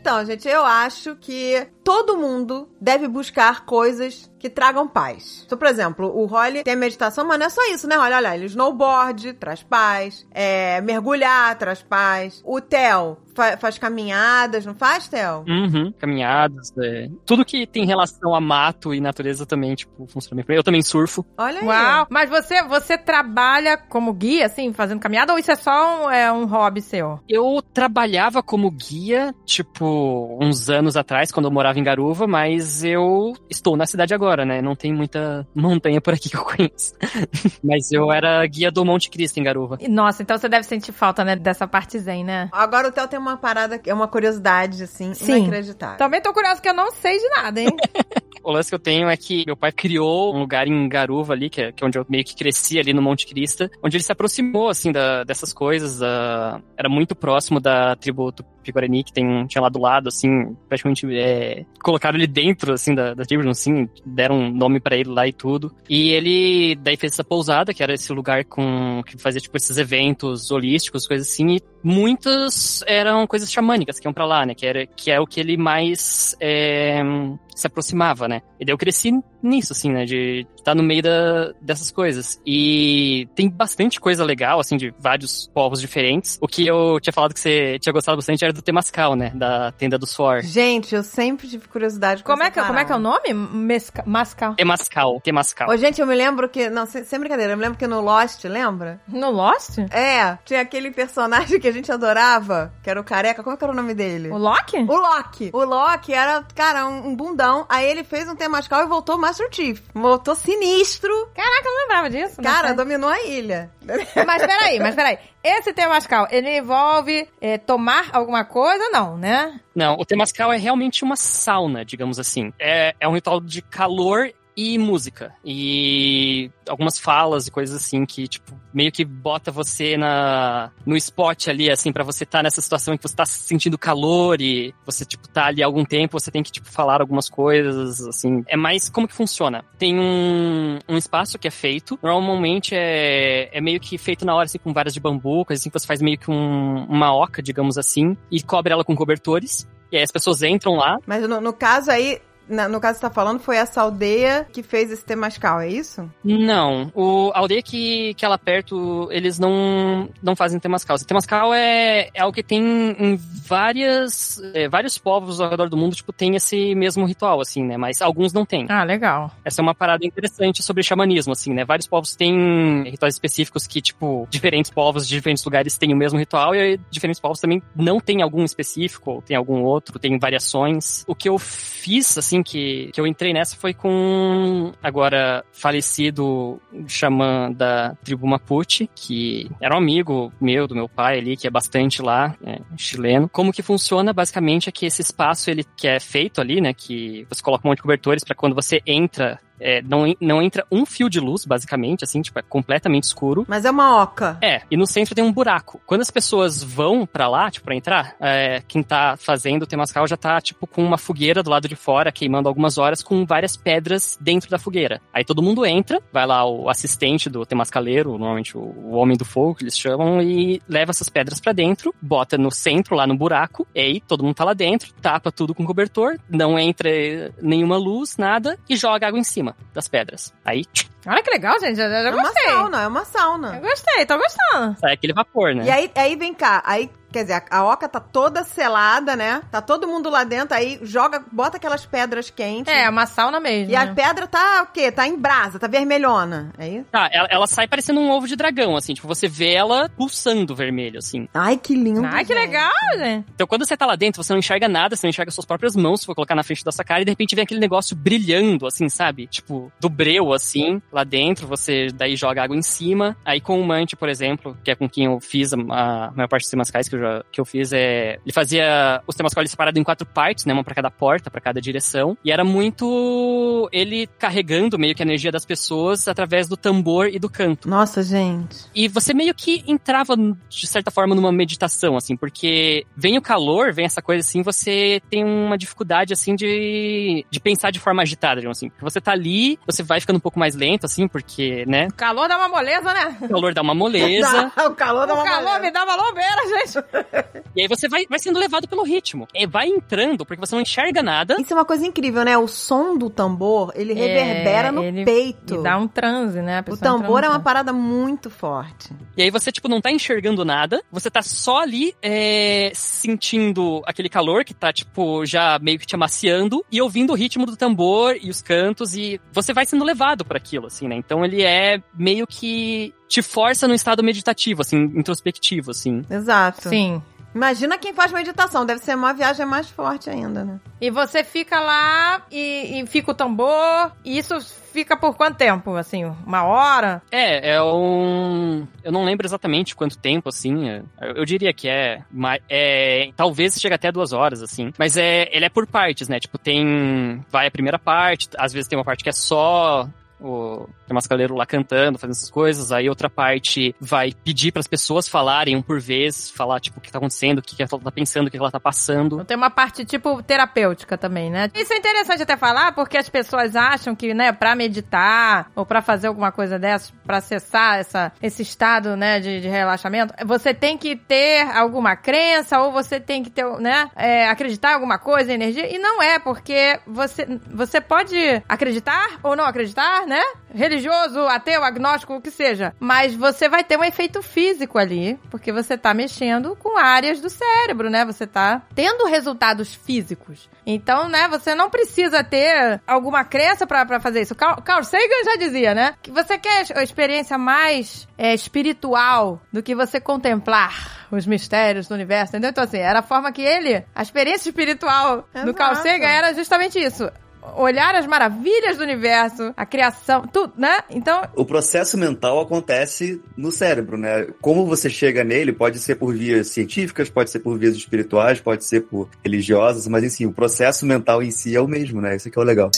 Então, gente, eu acho que todo mundo deve buscar coisas que tragam paz. Então, por exemplo, o Holly tem meditação, mas não é só isso, né, Olha, Olha, ele snowboard traz paz, é, mergulhar traz paz. O Theo fa faz caminhadas, não faz, Theo? Uhum, caminhadas, é. Tudo que tem relação a mato e natureza também, tipo, funciona bem. Eu também surfo. Olha aí. Uau! Mas você, você trabalha como guia, assim, fazendo caminhada, ou isso é só um, é, um hobby seu? Eu trabalhava como guia, tipo, uns anos atrás, quando eu morava morava em Garuva, mas eu estou na cidade agora, né? Não tem muita montanha por aqui que eu conheço. mas eu era guia do Monte Cristo em Garuva. E, Nossa, então você deve sentir falta, né, dessa parte zen, né? Agora o Theo tem uma parada, que é uma curiosidade, assim, Sim. inacreditável. Também tô curiosa que eu não sei de nada, hein? O lance que eu tenho é que meu pai criou um lugar em Garuva ali, que é, que é onde eu meio que cresci ali no Monte Crista, onde ele se aproximou, assim, da- dessas coisas. da- era muito próximo da tribo Tupi-Guarani, que tem, tinha lá do lado, assim, praticamente é, colocaram ele dentro, assim, da, da assim, deram um nome pra ele lá e tudo. E ele daí fez essa pousada, que era esse lugar com que fazia, tipo, esses eventos holísticos, coisas assim, e muitas eram coisas xamânicas que iam pra lá, né, que, era, que é o que ele mais é, se aproximava, né. E daí eu cresci nisso, assim, né, de estar no meio da, dessas coisas. E tem bastante coisa legal, assim, de vários povos diferentes. O que eu tinha falado que você tinha gostado bastante era do Temascal, né, da tenda do Suor. Gente, eu sempre tive curiosidade com Como é, que, como é que é o nome? Mesca, mascal. Temascal, Temascal. Ô, gente, eu me lembro que. Não, sem, sem brincadeira, eu me lembro que no Lost, lembra? No Lost? É, tinha aquele personagem que a gente adorava, que era o careca. Como é que era o nome dele? O Loki? O Loki. O Loki era, cara, um, um bundão. Aí ele fez um temascal e voltou Master Chief. Voltou sinistro. Caraca, eu não lembrava disso. Cara, dominou a ilha. Mas peraí, mas peraí. Esse Temascal, ele envolve é, tomar alguma coisa? Não, né? Não, o Temascal é realmente uma sauna, digamos assim. É, é um ritual de calor e música. E algumas falas e coisas assim que, tipo, meio que bota você na no spot ali, assim, pra você estar tá nessa situação em que você tá sentindo calor e você, tipo, tá ali algum tempo, você tem que, tipo, falar algumas coisas, assim. É mais como que funciona. Tem um, um espaço que é feito, normalmente é, é meio que feito na hora, assim, com varas de bambu, coisa assim, que você faz meio que um, uma oca, digamos assim, e cobre ela com cobertores. E aí as pessoas entram lá, Mas no, no caso aí, na- no caso que você tá falando, foi essa aldeia que fez esse temascal, é isso? Não, o, a aldeia que, que é lá perto, eles não, não fazem temascal. O temascal é, é algo que tem em várias, é, vários povos ao redor do mundo, tipo, tem esse mesmo ritual, assim, né? Mas alguns não têm. Ah, legal. Essa é uma parada interessante sobre xamanismo, assim, né? Vários povos têm rituais específicos que, tipo, diferentes povos de diferentes lugares têm o mesmo ritual e aí diferentes povos também não têm algum específico, ou tem algum outro, tem variações. O que eu fiz, assim, que, que eu entrei nessa foi com agora falecido xamã da tribo Mapuche, que era um amigo meu, do meu pai ali, que é bastante lá, é, chileno. Como que funciona, basicamente, é que esse espaço, ele que é feito ali, né, que você coloca um monte de cobertores para quando você entra é, não, não entra um fio de luz, basicamente, assim, tipo, é completamente escuro. Mas é uma oca. É, e no centro tem um buraco. Quando as pessoas vão pra lá, tipo, pra entrar, é, quem tá fazendo o Temascal já tá, tipo, com uma fogueira do lado de fora, queimando algumas horas, com várias pedras dentro da fogueira. Aí todo mundo entra, vai lá o assistente do Temascaleiro, normalmente o, o homem do fogo, que eles chamam, e leva essas pedras pra dentro, bota no centro, lá no buraco, e aí todo mundo tá lá dentro, tapa tudo com cobertor, não entra nenhuma luz, nada, e joga água em cima das pedras. Aí, Olha que legal, gente. Eu, eu É uma gostei. sauna, é uma Eu sauna. gostei, tô gostando. sai aquele vapor, né? E aí, aí vem cá, aí, quer dizer, a, a oca tá toda selada, né? Tá todo mundo lá dentro, aí joga, bota aquelas pedras quentes. É, uma sauna mesmo. E a né? pedra tá o quê? Tá em brasa, tá vermelhona. É isso? Tá, ela, ela sai parecendo um ovo de dragão, assim, tipo, você vê ela pulsando vermelho, assim. Ai, que lindo. Ai, que gente. legal, gente. Então, quando você tá lá dentro, você não enxerga nada, você não enxerga suas próprias mãos, se for colocar na frente da sua cara, e de repente vem aquele negócio brilhando, assim, sabe? Tipo, do breu, assim, lá dentro, você daí joga água em cima. Aí com o Mante, por exemplo, que é com quem eu fiz a, a maior parte dos temascais que eu, já, que eu fiz, é... Ele fazia os temascais separados em quatro partes, né? Uma pra cada porta, pra cada direção. E era muito ele carregando meio que a energia das pessoas através do tambor e do canto. Nossa, gente. E você meio que entrava, de certa forma, numa meditação, assim, porque vem o calor, vem essa coisa assim, você tem uma dificuldade, assim, de, de pensar de forma agitada, digamos assim. Você tá ali, você vai ficando um pouco mais lento, assim, porque, né, O calor dá uma moleza, né? o calor dá uma moleza. o calor dá O uma calor moleza. me dá uma lombeira, gente. e aí você vai, vai sendo levado pelo ritmo. E vai entrando, porque você não enxerga nada. Isso é uma coisa incrível, né? O som do tambor, ele reverbera no É, ele- peito. E dá um transe, né? O tambor é no uma parada muito forte. E aí você, tipo, não tá enxergando nada. Você tá só ali é, sentindo aquele calor que tá, tipo, já meio que te amaciando. E ouvindo o ritmo do tambor e os cantos. E você vai sendo levado por aquilo, assim, né? Então ele é meio que te força num estado meditativo, assim, introspectivo, assim. Exato. Sim. Imagina quem faz meditação, deve ser uma viagem mais forte ainda, né? E você fica lá e, e fica o tambor. E isso fica por quanto tempo? Assim, uma hora? É, é um. Eu não lembro exatamente quanto tempo, assim. é- Eu, eu diria que é, é. Talvez chega até duas horas, assim. Mas é, ele é por partes, né? Tipo, tem. Vai a primeira parte, às vezes tem uma parte que é só. O mascaleiro lá cantando, fazendo essas coisas, aí outra parte vai pedir pras pessoas falarem um por vez, falar tipo o que tá acontecendo, o que, ela tá pensando, o que ela tá passando. Tem uma parte tipo terapêutica também, né? Isso é interessante até falar, porque as pessoas acham que, né, pra meditar ou pra fazer alguma coisa dessas, pra acessar essa, esse estado, né, de, de relaxamento, você tem que ter alguma crença ou você tem que ter, né, é, acreditar em alguma coisa, energia. E não é, porque você, você pode acreditar ou não acreditar, né? Religioso, ateu, agnóstico, o que seja. Mas você vai ter um efeito físico ali, porque você tá mexendo com áreas do cérebro, né? Você tá tendo resultados físicos. Então, né, você não precisa ter alguma crença pra fazer isso. Carl, Carl Sagan já dizia, né? Que você quer a experiência mais é, espiritual do que você contemplar os mistérios do universo, entendeu? Então, assim, era a forma que ele, a experiência espiritual do Carl Exato. Sagan era justamente isso. Olhar as maravilhas do universo, a criação, tudo, né? Então, O processo mental acontece no cérebro, né? Como você chega nele pode ser por vias científicas, pode ser por vias espirituais, pode ser por religiosas, mas enfim, o processo mental em si é o mesmo, né? Isso que é o legal.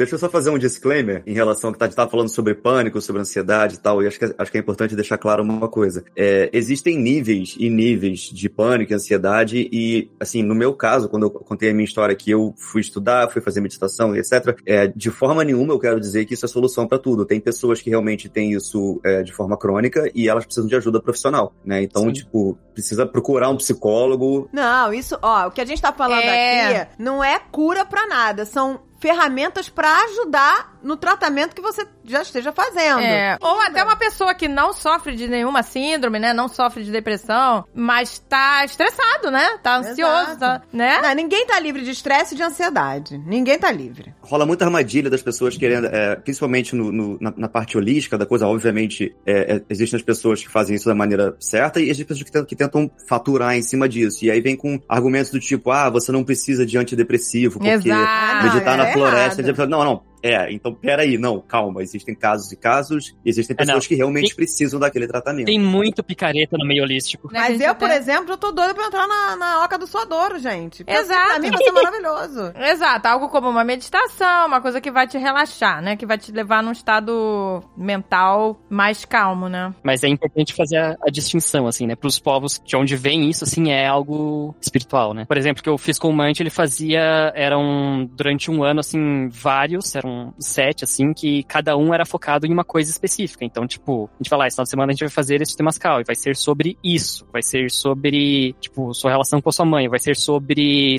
Deixa eu só fazer um disclaimer em relação ao que a gente estava falando sobre pânico, sobre ansiedade e tal, e acho que, acho que é importante deixar claro uma coisa. É, existem níveis e níveis de pânico e ansiedade, e, assim, no meu caso, quando eu contei a minha história que eu fui estudar, fui fazer meditação e etc., é, de forma nenhuma eu quero dizer que isso é solução para tudo. Tem pessoas que realmente têm isso é, de forma crônica e elas precisam de ajuda profissional, né? Então, Sim. tipo, precisa procurar um psicólogo, Não, isso, ó, o que a gente tá falando É. aqui não é cura pra nada, são ferramentas pra ajudar no tratamento que você já esteja fazendo. É, ou até uma pessoa que não sofre de nenhuma síndrome, né? Não sofre de depressão, mas tá estressado, né? Tá ansioso, Exato. tá, né? Não, ninguém tá livre de estresse e de ansiedade. Ninguém tá livre. rola muita armadilha das pessoas querendo, é, principalmente no- no- na, na parte holística da coisa, obviamente, é, é, existem as pessoas que fazem isso da maneira certa e existem pessoas que tentam, que tentam faturar em cima disso. E aí vem com argumentos do tipo, ah, você não precisa de antidepressivo, porque Exato. meditar na floresta... errado. Não, não, é, então peraí, não, calma, existem casos e casos, e existem É, não. pessoas que realmente Tem- precisam daquele tratamento. Tem muito picareta no meio holístico. Né, Mas eu, por até- exemplo, eu tô doida pra entrar na, na Oca do Suadouro, gente. Porque Exato. Pra mim vai ser maravilhoso. Exato, algo como uma meditação, uma coisa que vai te relaxar, né? Que vai te levar num estado mental mais calmo, né? Mas é importante fazer a, a distinção, assim, né? Pros povos de onde vem isso, assim, é algo espiritual, né? Por exemplo, que eu fiz com o Mante, ele fazia, eram, durante um ano, assim, vários, eram sete, assim, que cada um era focado em uma coisa específica. Então, tipo, a gente fala, ah, esse final de semana a gente vai fazer esse temascal, e vai ser sobre isso, vai ser sobre, tipo, sua relação com a sua mãe, vai ser sobre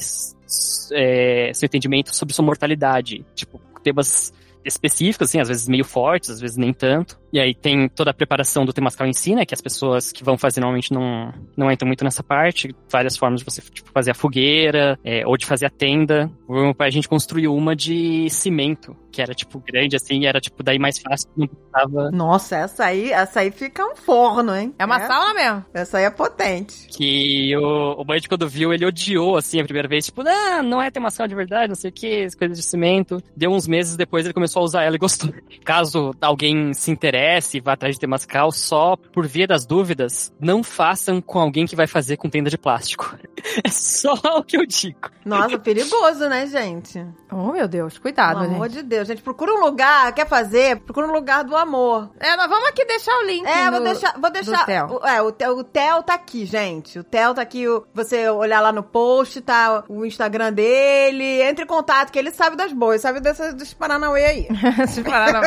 é, seu entendimento sobre sua mortalidade. Tipo, temas específicos, assim, às vezes meio fortes, às vezes nem tanto. E aí tem toda a preparação do temascal em si, né? Que as pessoas que vão fazer normalmente não, não entram muito nessa parte. Várias formas de você tipo, fazer a fogueira, é, ou de fazer a tenda. O meu pai, a gente construiu uma de cimento, que era, tipo, grande, assim, e era, tipo, daí mais fácil, não precisava... Nossa, essa aí, essa aí fica um forno, hein? É uma sauna mesmo. Essa aí é potente. Que o, o Bud, quando viu, ele odiou, assim, a primeira vez. Tipo, não, não é temascal de verdade, não sei o que, coisa de cimento. Deu uns meses depois, ele começou a usar ela e gostou. Caso alguém se interesse e vá atrás de temascal, só por via das dúvidas, não façam com alguém que vai fazer com tenda de plástico. É só o que eu digo. Nossa, perigoso, né, gente? Oh, meu Deus, cuidado, Pelo amor de Deus, gente. Procura um lugar, quer fazer? Procura um lugar do amor. É, nós vamos aqui deixar o link. É, do- vou deixar. Vou deixar Theo. o, é, o, Theo- o Theo tá aqui, gente. O Theo tá aqui. o- você olhar lá no post, tá o Instagram dele. Entre em contato, que ele sabe das boas, sabe dessas, dos Paranauê aí. Se parar, não.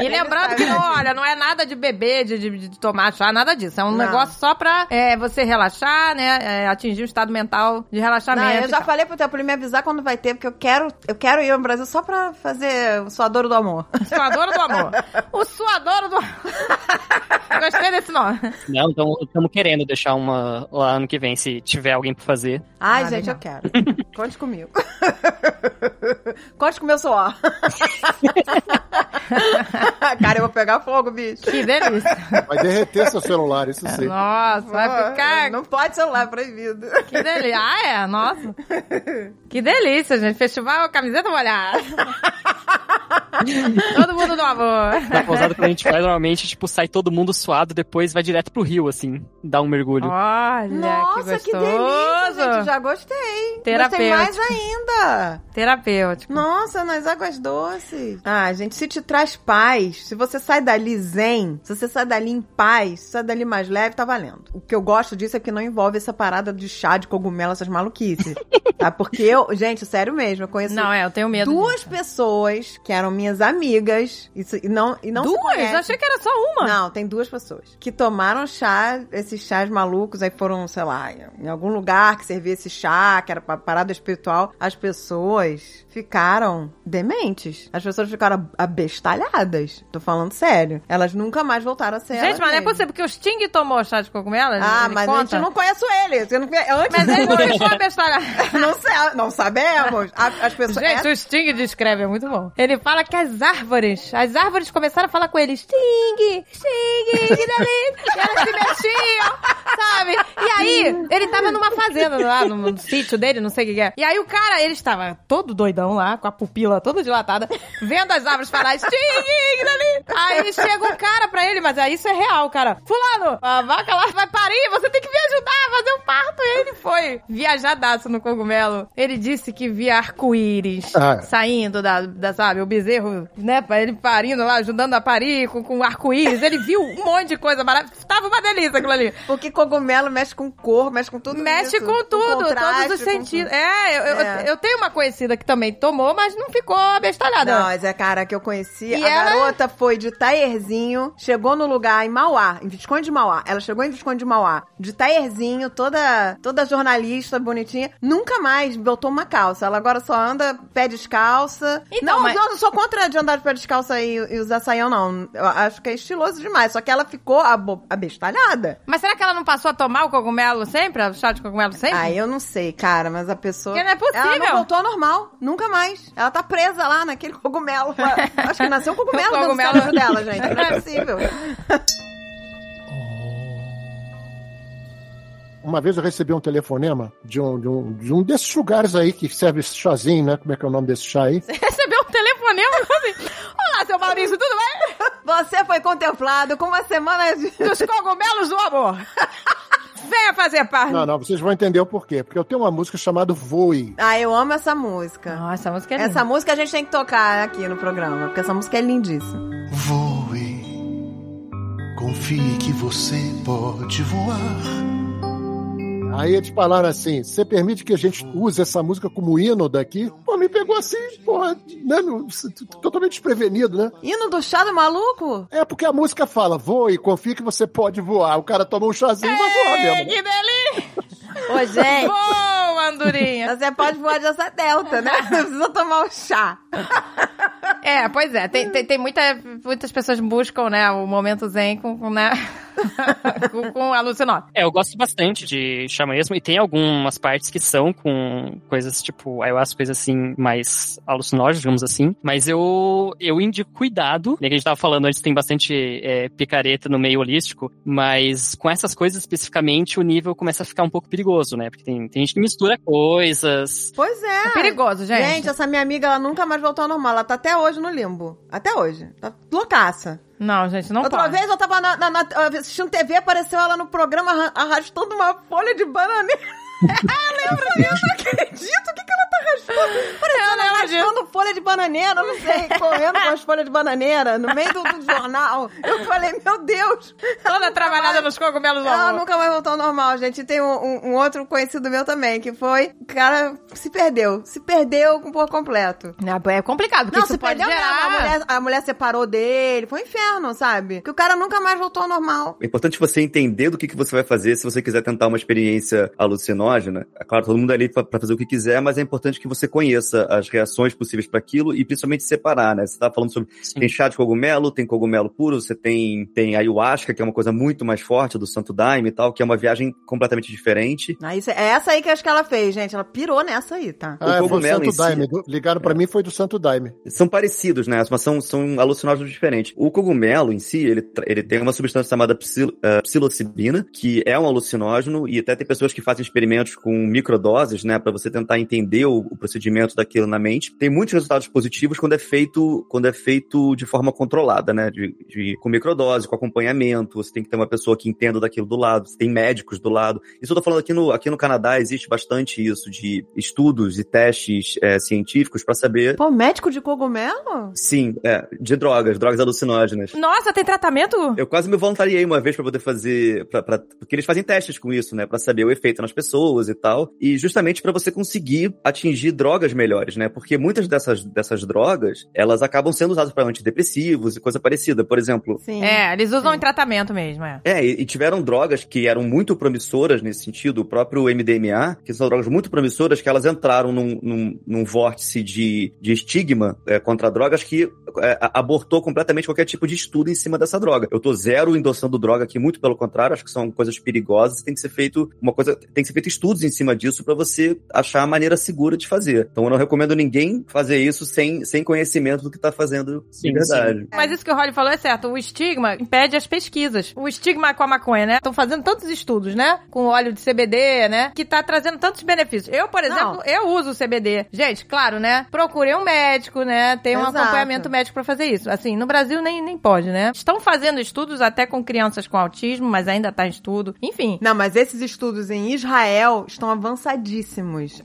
e lembrando que, não, olha, não é nada de beber, de, de, de tomar chá, nada disso. É um Não. negócio só pra é, você relaxar, né? é, atingir um estado mental de relaxamento. Não, eu já tal. falei pro pra ele me avisar quando vai ter, porque eu quero, eu quero ir ao Brasil só pra fazer o suadouro do amor. Suadouro do amor. O suadouro do amor. Gostei desse nome. Não, então estamos querendo deixar uma lá ano que vem, se tiver alguém pra fazer. Ai, Ah, gente, legal. eu quero. Conte comigo. Conte com o meu suor. Cara, eu vou pegar fogo, bicho. Que delícia. Vai derreter seu celular, isso sim. Nossa, vai ficar. Não pode celular Que delícia. Ah, é? Nossa. Que delícia, gente. Festival camiseta molhada. todo mundo no amor. Na pousada que a gente faz, normalmente, tipo, sai todo mundo suado, depois vai direto pro rio, assim, dar um mergulho. Olha, Nossa, que que, gostoso. delícia, gente. Já gostei. Gostei Terapêutico. mais ainda. Terapêutico. Nossa, nas águas doces. Ah, gente, se te traz paz, se você sai dali zen, se você sai dali em paz, se sai dali mais leve, tá valendo. O que eu gosto disso é que não envolve essa parada de chá de cogumelo, essas maluquices. tá? Porque eu, gente, sério mesmo, eu conheço Não, é, eu tenho medo. duas disso. pessoas que eram minhas amigas. Isso, e não, e não Duas? Achei que era só uma. Não, tem duas pessoas. Que tomaram chá, esses chás malucos, aí foram, sei lá, em algum lugar que servia esse chá, que era pra parada espiritual. As pessoas ficaram dementes. As pessoas ficaram abestalhadas. Tô falando sério. Elas nunca mais voltaram a ser Gente, mas não é possível, porque o Sting tomou chá de cogumelo. Ah, mas conta. a gente não conhece ele. Você não antes Mas ele não ficou abestalhado. não, sei, não sabemos. As pessoas... Gente, o Sting descreve, é muito bom. Ele fala que as árvores, as árvores começaram a falar com ele, Sting, Sting, que delícia. E elas se mexiam, sabe? E aí, ele tava numa fazenda lá, no, no sítio dele, não sei o que que é. E aí o cara, ele estava todo doidão lá, com a pupila toda dilatada, vendo as árvores falar, Sting, que delícia. Aí chega um cara pra ele, mas aí isso é real, cara. Fulano, a vaca lá vai parir, você tem que me ajudar a fazer o parto. E ele foi viajadaço no cogumelo. Ele disse que via arco-íris Ah. saindo da, da, sabe, o bezerro, né, ele parindo lá, ajudando a parir com, com arco-íris. Ele viu um monte de coisa maravilhosa. Tava uma delícia aquilo ali. Porque cogumelo mexe com cor, mexe com tudo Mexe isso. com tudo, contraste, todos os com sentidos. É, eu, eu- É. eu tenho uma conhecida que também tomou, mas não ficou abestalhada. Não, mas é cara que eu conheci. E a ela- garota foi de Taierzinho, chegou no lugar em Mauá, em Visconde de Mauá. Ela chegou em Visconde de Mauá, de Taierzinho, toda, toda jornalista, bonitinha. Nunca mais botou uma calça. Ela agora só anda pé descalça. Então, não, mas- não, não sou contra de andar de pé descalça e, e usar saião, não. Eu acho que é estiloso demais. Só que ela ficou abo- abestalhada. Mas será que ela não passou a tomar o cogumelo sempre? O chá de cogumelo sempre? Ah, eu não sei, cara, mas a pessoa. Porque não é possível. Ela não voltou ao normal, nunca mais. Ela tá presa lá naquele cogumelo. Acho que nasceu um cogumelo, cogumelo. cérebro dela, gente. Não é possível. Uma vez eu recebi um telefonema de um, de um, de um desses lugares aí que serve esse chazinho, né? Como é que é o nome desse chá aí? Recebeu um telefonema assim. Olá, seu Maurício, tudo bem? Você foi contemplado com uma semana de. Dos cogumelos do amor. Venha fazer parte. Não, não, vocês vão entender o porquê. Porque eu tenho uma música chamada Voe. Ah, eu amo essa música. Nossa, essa música é linda. Essa música a gente tem que tocar aqui no programa, porque essa música é lindíssima. Voe, confie que você pode voar. Aí eles falaram assim: você permite que a gente use essa música como hino daqui? Pô, me pegou assim, porra, né? Totalmente desprevenido, né? Hino do chá do maluco? É porque a música fala, voe, confie que você pode voar. O cara toma um chazinho e vai voar mesmo. que delícia! Ô, gente. Boa, andorinha! Você pode voar dessa delta, né? Não precisa tomar o chá. É, pois é. Tem, tem, tem muita, muitas pessoas buscam, né, o momento zen com, com, né, com, com alucinógeno. É, eu gosto bastante de mesmo, e tem algumas partes que são com coisas tipo ayahuasca, coisas assim, mais alucinógenas, digamos assim. Mas eu, eu indico cuidado, né, que a gente tava falando antes, tem bastante é, picareta no meio holístico, mas com essas coisas especificamente, o nível começa a ficar um pouco perigoso, né? Porque tem, tem gente que mistura coisas. Pois é. É perigoso, gente. Gente, essa minha amiga, ela nunca mais voltou ao normal. Ela tá até hoje no limbo. Até hoje. Tá loucaça. Não, gente, não Outra pode. vez eu tava na- na- na- assistindo TV, apareceu ela no programa arra- arrastando uma folha de bananeira. Lembra disso? Não acredito. O que, que ela tá arrastando? Parecendo ela arrastando folha de bananeira, não sei, correndo com as folhas de bananeira no meio do, do jornal. Eu falei, meu Deus. Toda trabalhada nos cogumelos Ela amor. nunca mais voltou ao normal, gente. E Tem um, um- um outro conhecido meu também, que foi. O cara se perdeu. Se perdeu por completo. É complicado, porque Não, isso se pode perdeu gerar... A mulher, a mulher separou dele. Foi um inferno, sabe? Que o cara nunca mais voltou ao normal. É importante você entender do que, que você vai fazer se você quiser tentar uma experiência alucinógena. É claro, todo mundo é ali pra, pra fazer o que quiser, mas é importante que você conheça as reações possíveis para aquilo e principalmente separar, né? Você tá falando sobre Sim. tem chá de cogumelo, tem cogumelo puro, você tem tem ayahuasca, que é uma coisa muito mais forte do Santo Daime e tal, que é uma viagem completamente diferente. Ah, isso- é essa aí que eu acho que ela fez, gente. Ela pirou nessa aí, tá? Ah, foi o cogumelo Santo em si- Daime. Ligaram pra mim, foi do Santo Daime. São parecidos, né? Mas são, são alucinógenos diferentes. O cogumelo em si, ele, ele tem uma substância chamada psil, eh, psilocibina, que é um alucinógeno, e até tem pessoas que fazem experimentos com microdoses, né? Pra você tentar entender o, o procedimento daquilo na mente. Tem muitos resultados positivos quando é feito, quando é feito de forma controlada, né? De, de- com microdose, com acompanhamento. Você tem que ter uma pessoa que entenda daquilo do lado. Você tem médicos do lado. Isso eu tô falando aqui no, aqui no Canadá, existe bastante isso de estudos e testes eh, científicos para saber Pô, médico de cogumelo? Sim, é, de drogas, drogas alucinógenas. Nossa, tem tratamento? Eu quase me voluntariei uma vez pra poder fazer, pra, pra- porque eles fazem testes com isso, né, Pra saber o efeito nas pessoas e tal, e justamente pra você conseguir atingir drogas melhores, né? Porque muitas dessas dessas drogas, elas acabam sendo usadas pra antidepressivos e coisa parecida, por exemplo. Sim. É, eles usam Sim. em tratamento mesmo, é. É, e, e tiveram drogas que eram muito promissoras nesse sentido, o próprio MDMA, que são drogas muito promissoras, que elas entraram num, num, num vórtice de, de estigma é, contra drogas que é, abortou completamente qualquer tipo de estudo em cima dessa droga. Eu tô zero endossando droga aqui, muito pelo contrário, acho que são coisas perigosas, tem que ser feito uma coisa, tem que ser feito estudos em cima disso pra você achar a maneira segura de fazer. Então eu não recomendo ninguém fazer isso sem, sem conhecimento do que tá fazendo Sim, de verdade. Mas isso que o Holly falou é certo. O estigma impede as pesquisas. O estigma com a maconha, né? Estão fazendo tantos estudos, né? Com óleo de CBD, né? Que tá trazendo tantos benefícios. Eu, por exemplo, Não. eu uso CBD. Gente, claro, né? Procurei um médico, né? Tem um Exato. acompanhamento médico pra fazer isso. Assim, no Brasil nem, nem pode, né? Estão fazendo estudos até com crianças com autismo, mas ainda tá em estudo. Enfim. Não, mas esses estudos em Israel estão avançadíssimos. é.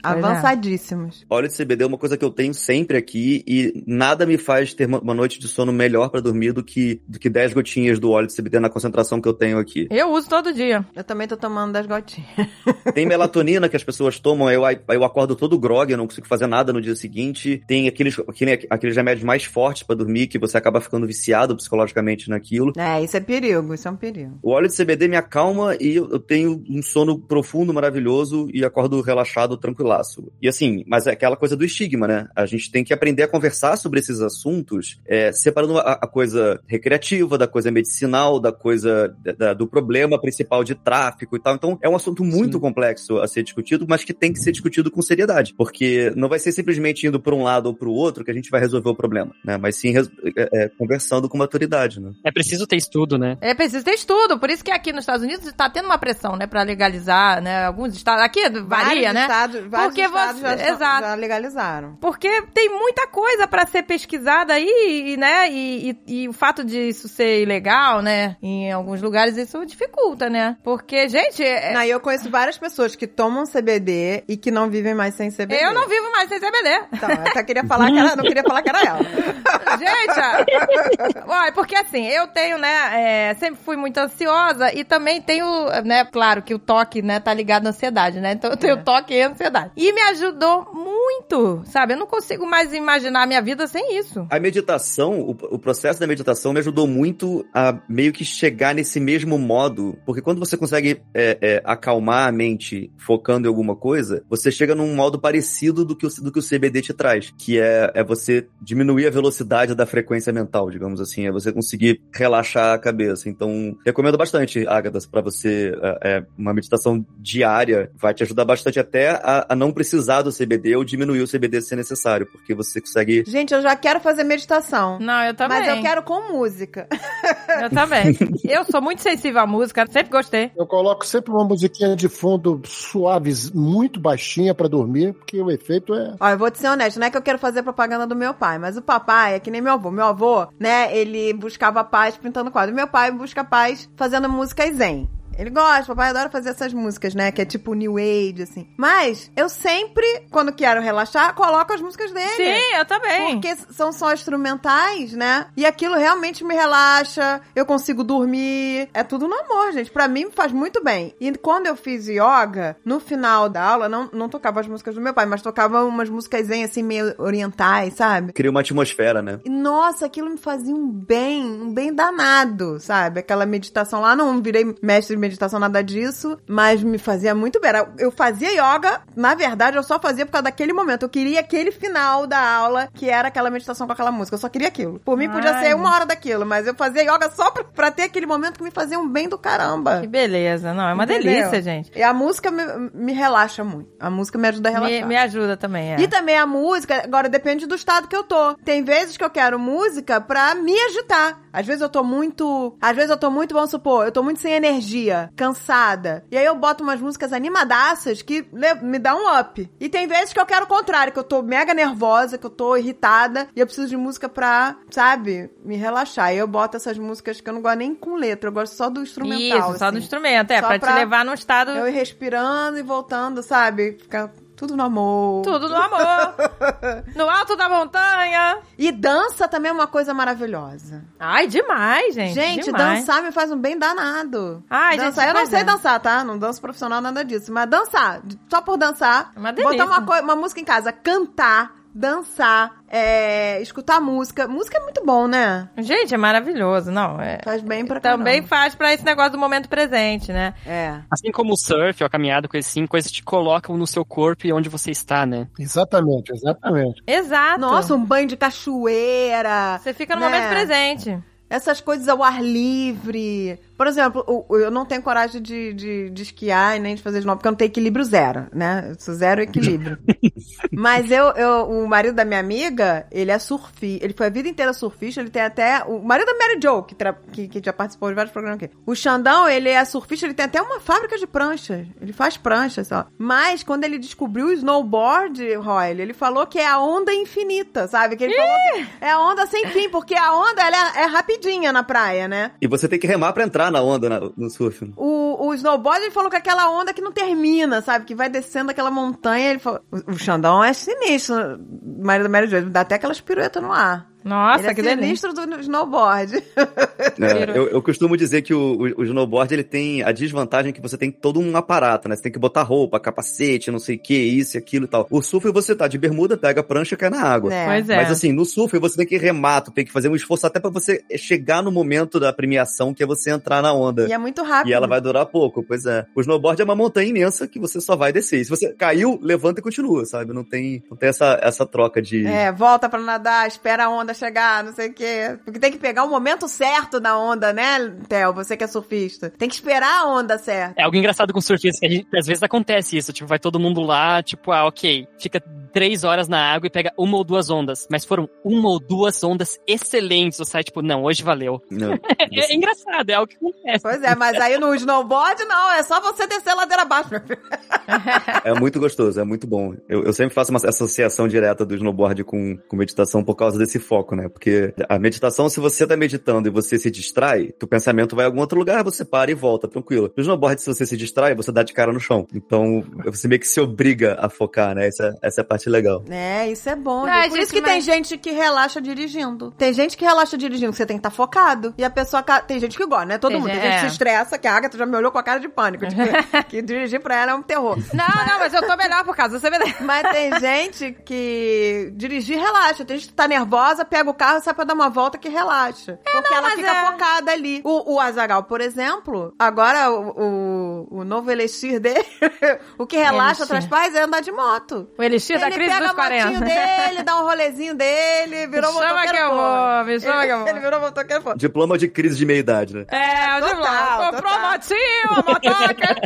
Óleo de CBD é uma coisa que eu tenho sempre aqui e nada me faz ter uma noite de sono melhor pra dormir do que, do que 10 gotinhas do óleo de CBD na concentração que eu tenho aqui. Eu uso todo dia. Eu também tô tomando das gotinhas. Tem melatonina que as pessoas tomam, eu, eu acordo todo grog, eu não consigo fazer nada no dia seguinte. Tem aqueles, aquele- aqueles remédios mais fortes pra dormir que você acaba ficando viciado psicologicamente naquilo. É, isso é perigo, isso é um perigo. O óleo de CBD me acalma e eu eu tenho um sono profundo, maravilhoso e acordo relaxado, tranquilaço. E assim, mas é aquela coisa do estigma, né? A gente tem que aprender a conversar sobre esses assuntos, é, separando a, a coisa recreativa da coisa medicinal, da coisa da- do problema principal de tráfico e tal. Então, é um assunto muito Sim. complexo a ser discutido, mas que tem que ser discutido com seriedade, porque não vai ser simplesmente indo para um lado ou para o outro que a gente vai resolver o problema, né? Mas sim é, é, conversando com maturidade, né? É preciso ter estudo, né? É preciso ter estudo, por isso que aqui nos Estados Unidos tá tendo uma pressão, né, Pra legalizar, né, alguns estados, aqui varia, vários né? Estados, vários Porque estados você- já, exato. já legalizaram. Porque tem muita coisa pra ser pesquisada aí, e, né? E, e- e o fato de isso ser ilegal, né? Em alguns lugares isso dificulta, né? Porque, gente, é- Não, eu conheço várias pessoas que tomam CBD e que não vivem mais sem CBD. eu não vivo mais sem CBD. Então, eu só queria falar que era, não queria falar que era ela. Gente, olha, porque assim, eu tenho, né, é, sempre fui muito ansiosa e também tenho, né, claro que o toque, né, tá ligado à ansiedade, né? Então eu tenho toque e ansiedade. E me ajudou muito, sabe? Eu não consigo mais imaginar a minha vida sem isso. A meditação, o, o processo da meditação me ajudou muito a meio que chegar nesse mesmo modo, porque quando você consegue é, é, acalmar a mente focando em alguma coisa, você chega num modo parecido do que o, do que o CBD te traz, que é, é você diminuir a velocidade da frequência mental, digamos assim, é você conseguir relaxar a cabeça. Então, recomendo bastante, Agatha, para você, é, é, uma meditação diária vai te ajudar bastante até a, a não precisar do CBD ou diminuir o CBD se necessário, porque você consegue Gente, eu já quero fazer meditação. Não, eu também. Mas eu quero com música. Eu também. eu sou muito sensível à música, sempre gostei. Eu coloco sempre uma musiquinha de fundo suave, muito baixinha pra dormir, porque o efeito é. Ó, eu vou te ser honesto, não é que eu quero fazer propaganda do meu pai, mas o papai é que nem meu avô. Meu avô, né, ele buscava paz pintando quadro. Meu pai busca paz fazendo música zen. Ele gosta, papai adora fazer essas músicas, né? Que é tipo New Age, assim. Mas eu sempre, quando quero relaxar, coloco as músicas dele. Sim, eu também. Porque são só instrumentais, né? E aquilo realmente me relaxa, eu consigo dormir. É tudo no amor, gente. Pra mim faz muito bem. E quando eu fiz yoga, no final da aula, não, não tocava as músicas do meu pai, mas tocava umas músicas assim, meio orientais, sabe? criar uma atmosfera, né? E, nossa, aquilo me fazia um bem, um bem danado, sabe? Aquela meditação lá, não virei mestre de meditação, nada disso, mas me fazia muito bem. Eu fazia yoga, na verdade, eu só fazia por causa daquele momento. Eu queria aquele final da aula, que era aquela meditação com aquela música. Eu só queria aquilo. Por mim, podia Ai. ser uma hora daquilo, mas eu fazia yoga só pra, pra ter aquele momento que me fazia um bem do caramba. Que beleza. Não, é uma Entendeu? delícia, gente. E a música me, me relaxa muito. A música me ajuda a relaxar. Me, me ajuda também, é. E também a música, agora depende do estado que eu tô. Tem vezes que eu quero música pra me agitar. Às vezes eu tô muito. Às vezes eu tô muito, vamos supor, eu tô muito sem energia, cansada. E aí eu boto umas músicas animadaças que le- me dá um up. E tem vezes que eu quero o contrário, que eu tô mega nervosa, que eu tô irritada e eu preciso de música pra, sabe, me relaxar. E eu boto essas músicas que eu não gosto nem com letra, eu gosto só do instrumental. Isso, só do assim. instrumento. É, Só pra, pra te levar num estado... Eu ir respirando e voltando, sabe? Ficar tudo no amor. Tudo no amor. no alto da montanha. E dança também é uma coisa maravilhosa. Ai, demais, gente. Gente, demais. dançar me faz um bem danado. Ai, dançar. gente, eu não sei é. dançar, tá? Não danço profissional, nada disso. Mas dançar, só por dançar. É uma delícia. botar uma, uma música em casa, cantar, dançar, é, escutar música. Música é muito bom, né? Gente, é maravilhoso, não. É... Faz bem pra Também caramba. faz pra esse negócio do momento presente, né? É. Assim como o surf, a caminhada, coisa assim, coisas que te colocam no seu corpo e onde você está, né? Exatamente, exatamente. Exato. Nossa, um banho de cachoeira. Você fica no né? momento presente. Essas coisas ao ar livre. Por exemplo, eu não tenho coragem de, de, de esquiar e nem de fazer de novo, porque eu não tenho equilíbrio zero, né? Eu sou zero equilíbrio. Mas eu, eu, o marido da minha amiga, ele é surfista. Ele foi a vida inteira surfista, ele tem até. O marido da Mary Jo, que, tra- que, que já participou de vários programas aqui. O Xandão, ele é surfista, ele tem até uma fábrica de pranchas. Ele faz pranchas, ó. Mas quando ele descobriu o snowboard, Roy, ele falou que é a onda infinita, sabe? Que ele falou que é a onda sem fim, porque a onda ela é, é rapidinha na praia, né? E você tem que remar pra entrar na onda na- no surf. né? O, o snowboard, ele falou que é aquela onda que não termina, sabe? Que vai descendo aquela montanha. Ele falou... O, Xandão é sinistro. Marido da Mary Jo, ele dá até aquelas piruetas no ar. Nossa, ele é que delícia. do snowboard. É, eu, eu costumo dizer que o, o- o snowboard ele tem a desvantagem que você tem todo um aparato, né? Você tem que botar roupa, capacete, não sei o que, isso e aquilo e tal. O surf você tá de bermuda, pega a prancha e cai na água. É. Pois é. Mas assim, no surf você tem que remar, tu tem que fazer um esforço até pra você chegar no momento da premiação, que é você entrar na onda. E é muito rápido. E ela vai durar pouco, pois é. O snowboard é uma montanha imensa que você só vai descer. E se você caiu, levanta e continua, sabe? Não tem, não tem essa, essa troca de. É, volta pra nadar, espera a onda chegar, não sei o quê. Porque tem que pegar o momento certo da onda, né, Theo? Você que é surfista. Tem que esperar a onda certa. É algo engraçado com surfistas, que a gente- às vezes acontece isso, tipo, vai todo mundo lá, tipo, ah, ok, fica três horas na água e pega uma ou duas ondas, mas foram uma ou duas ondas excelentes, você sai, tipo, não, hoje valeu. Não, É, é engraçado, é algo que acontece. Pois é, mas aí no snowboard, não. É só você descer a ladeira abaixo, meu filho. É muito gostoso, é muito bom. Eu, eu sempre faço uma associação direta do snowboard com, com meditação por causa desse foco, né? Porque a meditação, se você tá meditando e você se distrai, teu pensamento vai a algum outro lugar, você para e volta, tranquilo. No snowboard, se você se distrai, você dá de cara no chão. Então, você meio que se obriga a focar, né? Essa, essa é a parte legal. É, isso é bom. Ah, gente. Por isso que mas- tem gente que relaxa dirigindo. Tem gente que relaxa dirigindo, que você tem que estar focado. E a pessoa. Tem gente que gosta, né? Todo Tem mundo. gente- Tem gente que é. se estressa, que a Agatha já me olhou com a cara de pânico. Tipo, que dirigir pra ela é um terror. Não, não, mas eu tô melhor por causa. Você vê. Mas tem gente que dirigir relaxa. Tem gente que tá nervosa, pega o carro e sai pra dar uma volta que relaxa. porque ela mas fica é. focada ali. O, o Azagal, por exemplo, agora o, o, o novo elixir dele, o que relaxa traz paz é andar de moto. O elixir da Ele crise pega dos a motinho 40. dele, dá um rolezinho dele, virou Me chama motoqueiro que eu pô. vou, me chama ele, que eu vou. Ele virou motoqueiro pô. Diploma de crise de meia-idade, né? É, o diploma. Comprou a motoca.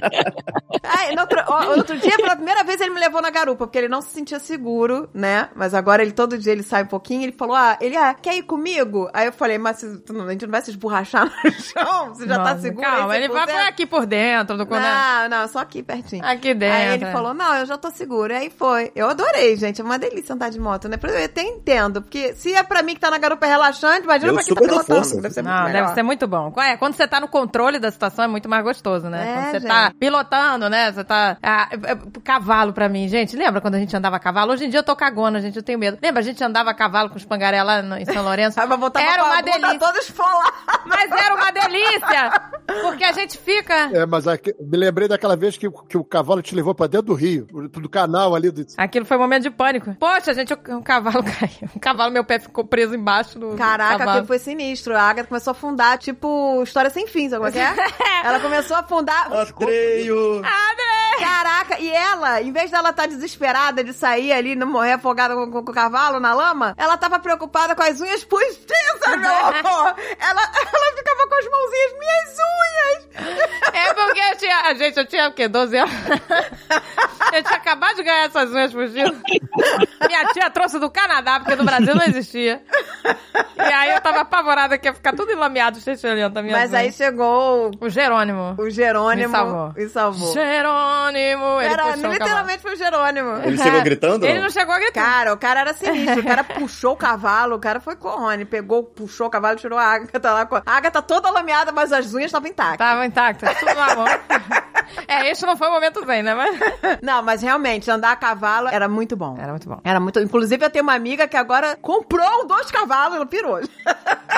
Ai, no outro, ó, outro dia, pela primeira vez, ele me levou na garupa, porque ele não se sentia seguro, né? Mas agora ele todo dia ele sai um pouquinho, ele falou: Ah, ele ah, quer ir comigo? Aí eu falei, mas não- a gente não vai se esborrachar no chão? Você já tá Nossa, seguro? Calma, ele vai 100%? por aqui por dentro do quando Não, não, só aqui pertinho. Aqui dentro. Aí ele é. falou, não, eu já tô seguro. E aí foi. Eu adorei, gente. É uma delícia andar de moto, né? Eu até entendo. Porque se é pra mim que tá na garupa relaxante, imagina Eu pra quem tá pilotando. força. Deve ser muito Não, melhor. deve ser muito bom. É, Quando você tá no controle da situação é muito mais gostoso, né? É, quando você gente. tá pilotando, né? Você tá. Ah, é- é- cavalo pra mim, gente. Lembra quando a gente andava a cavalo? Hoje em dia eu tô cagona, gente. Eu tenho medo. Lembra? A gente andava a cavalo com os pangaré lá em São Lourenço? Aí Era uma bunda delícia. toda esfolada. Mas era uma delícia! Porque a gente fica. É, mas aqui- me lembrei daquela vez que, que o cavalo te levou pra dentro do rio, do canal ali. Do... Aquilo foi um momento de pânico. Poxa, gente, o, o cavalo caiu. O cavalo, meu pé ficou preso embaixo do. Caraca, cavalo. aquilo foi sinistro. A Agatha começou a afundar, tipo, história sem fim, sabe como é que é? Ela começou a afundar. Atreio! Caraca, e ela, em vez dela estar desesperada de sair ali, não morrer afogada com, com- com o cavalo na lama, ela tava preocupada com as unhas postiças, meu amor! Ela, ela ficava com as mãozinhas, minhas unhas! É porque eu tinha. a Gente, eu tinha o quê? 12 anos? Eu tinha acabado de ganhar essas unhas fugindo. Minha tia trouxe do Canadá, porque no Brasil não existia. E aí eu tava apavorada que ia ficar tudo enlameado, chechelhenta minha Mas aí chegou O Jerônimo. o Jerônimo Me salvou. e salvou. Jerônimo! Ele Era, puxou o cavalo. literalmente foi o Jerônimo. Ele chegou gritando? Ele não chegou a gritar. Cara, o cara era sinistro. O cara puxou o cavalo, o cara foi corrone. Pegou, puxou o cavalo, tirou a Agatha lá. com A Agatha toda lameada, mas as unhas estavam intactas. Tava intacta, tudo na mão. É, esse não foi o momento zen, né? Mas... Não, mas realmente, andar a cavalo era muito bom. Era muito bom. Era muito. Inclusive, eu tenho uma amiga que agora comprou dois cavalos, ela pirou.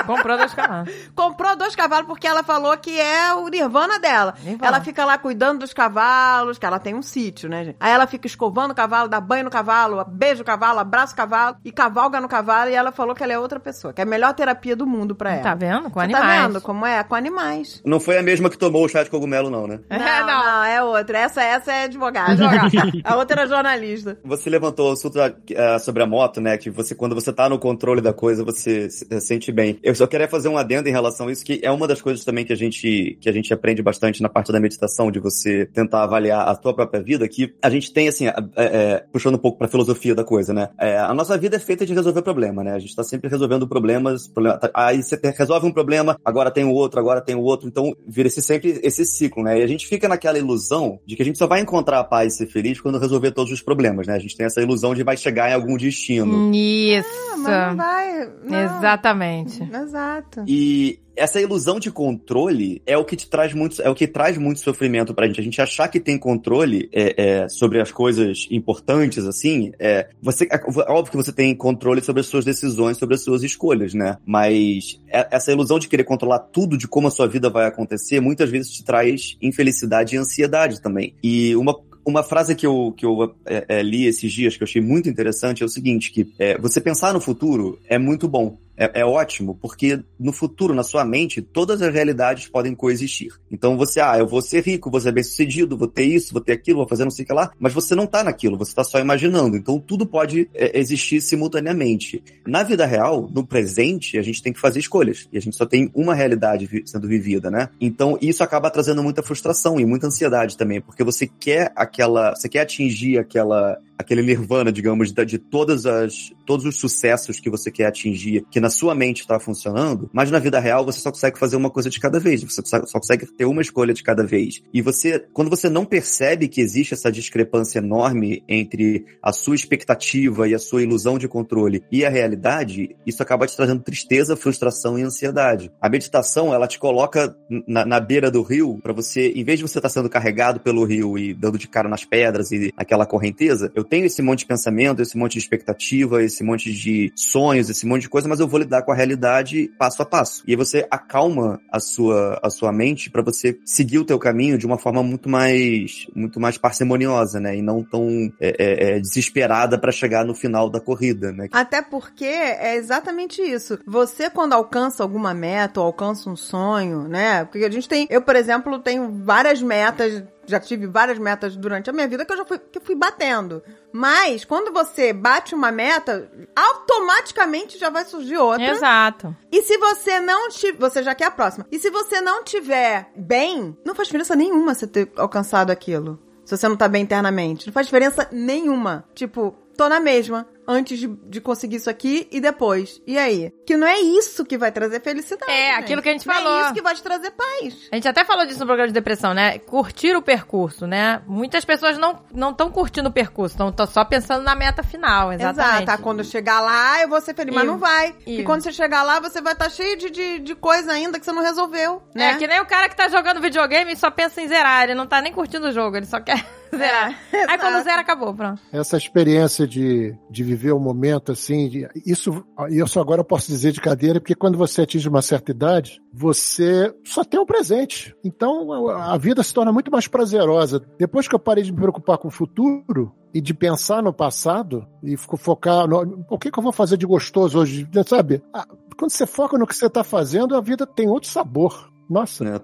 Comprou dois cavalos. comprou dois cavalos porque ela falou que é o nirvana dela. Nirvana. Ela fica lá cuidando dos cavalos, que ela tem um sítio, né, gente? Aí ela fica escovando o cavalo, dá banho no cavalo, beija o cavalo, abraça o cavalo e cavalga no cavalo. E ela falou que ela é outra pessoa, que é a melhor terapia do mundo pra ela. Tá vendo? Com Você animais. Tá vendo como é? Com animais. Não foi a mesma que tomou o chá de cogumelo, não, né? É, não, não. não, é outra. Essa, essa é advogada. a outra era jornalista. Você levantou o assunto ah, sobre a moto, né? Que você, quando você tá no controle da coisa, você se se sente bem. Eu só queria fazer um adendo em relação a isso, que é uma das coisas também que a gente, que a gente aprende bastante na parte da meditação, de você tentar avaliar a tua própria vida, que a gente tem, assim, é, é, puxando um pouco pra filosofia da coisa, né? É, a nossa vida é feita de resolver problema, né? A gente tá sempre resolvendo problemas, problema, tá- aí você te- resolve um problema, agora tem o outro, agora tem o outro, então vira esse, sempre esse ciclo, né? E a gente fica naquela ilusão de que a gente só vai encontrar a paz e ser feliz quando resolver todos os problemas, né? A gente tem essa ilusão de vai chegar em algum destino. Isso. Ah, mas não vai. não. Exatamente. Exato. E essa ilusão de controle é o que te traz muito, é o que traz muito sofrimento pra gente. A gente achar que tem controle é, é, sobre as coisas importantes, assim, é, você, é óbvio que você tem controle sobre as suas decisões, sobre as suas escolhas, né? Mas é- essa ilusão de querer controlar tudo de como a sua vida vai acontecer, muitas vezes te traz infelicidade e ansiedade também. E uma uma frase que eu, que eu é, é, li esses dias, que eu achei muito interessante, é o seguinte, que é, você pensar no futuro é muito bom, é, é ótimo, porque no futuro, na sua mente, todas as realidades podem coexistir. Então você, ah, eu vou ser rico, vou ser bem sucedido, vou ter isso, vou ter aquilo, vou fazer não sei o que lá, mas você não tá naquilo, você tá só imaginando. Então tudo pode é, existir simultaneamente. Na vida real, no presente, a gente tem que fazer escolhas. E a gente só tem uma realidade vi- sendo vivida, né? Então isso acaba trazendo muita frustração e muita ansiedade também, porque você quer aquela, você quer atingir aquela aquele nirvana, digamos, de, todas as todos os sucessos que você quer atingir, que na sua mente está funcionando, mas na vida real você só consegue fazer uma coisa de cada vez, você só, consegue ter uma escolha de cada vez. E você, quando você não percebe que existe essa discrepância enorme entre a sua expectativa e a sua ilusão de controle e a realidade, isso acaba te trazendo tristeza, frustração e ansiedade. A meditação, ela te coloca na, na beira do rio para você, em vez de você estar sendo carregado pelo rio e dando de cara nas pedras e naquela correnteza, eu tenho esse monte de pensamento, esse monte de expectativa, esse monte de sonhos, esse monte de coisa, mas eu vou lidar com a realidade passo a passo. E aí você acalma a sua, a sua mente para você seguir o teu caminho de uma forma muito mais, muito mais parcimoniosa, né? E não tão é, é, é, desesperada para chegar no final da corrida, né? Até porque é exatamente isso. Você, quando alcança alguma meta ou alcança um sonho, né? Porque a gente tem. Eu, por exemplo, tenho várias metas. Já tive várias metas durante a minha vida que eu já fui, que fui batendo. Mas, quando você bate uma meta, automaticamente já vai surgir outra. Exato. E se você não tiver. Você já quer a próxima. E se você não tiver bem, não faz diferença nenhuma você ter alcançado aquilo. Se você não tá bem internamente. Não faz diferença nenhuma. Tipo, tô na mesma. Antes de, de conseguir isso aqui e depois. E aí? Que não é isso que vai trazer felicidade. É, gente. aquilo que a gente Não falou. É isso que vai te trazer paz. A gente até falou disso no programa de depressão, né? Curtir o percurso, né? Muitas pessoas não não estão curtindo o percurso, estão só pensando na meta final, exatamente. Exato. Ah, Quando chegar lá, eu vou ser feliz. Mas E- não vai. e- quando você chegar lá, você vai estar cheio de, de, de coisa ainda que você não resolveu. Né? É que nem o cara que tá jogando videogame e só pensa em zerar, ele não tá nem curtindo o jogo, ele só quer zerar. Aí exato. quando zera, acabou, pronto. Essa experiência de, de viver o momento assim, de- isso, isso agora eu posso dizer de cadeira, porque quando você atinge uma certa idade, você só tem o presente. Então a vida se torna muito mais prazerosa. Depois que eu parei de me preocupar com o futuro e de pensar no passado e fico focar no o que, que eu vou fazer de gostoso hoje, sabe? Ah, Quando você foca no que você está fazendo, a vida tem outro sabor. Nossa, Né?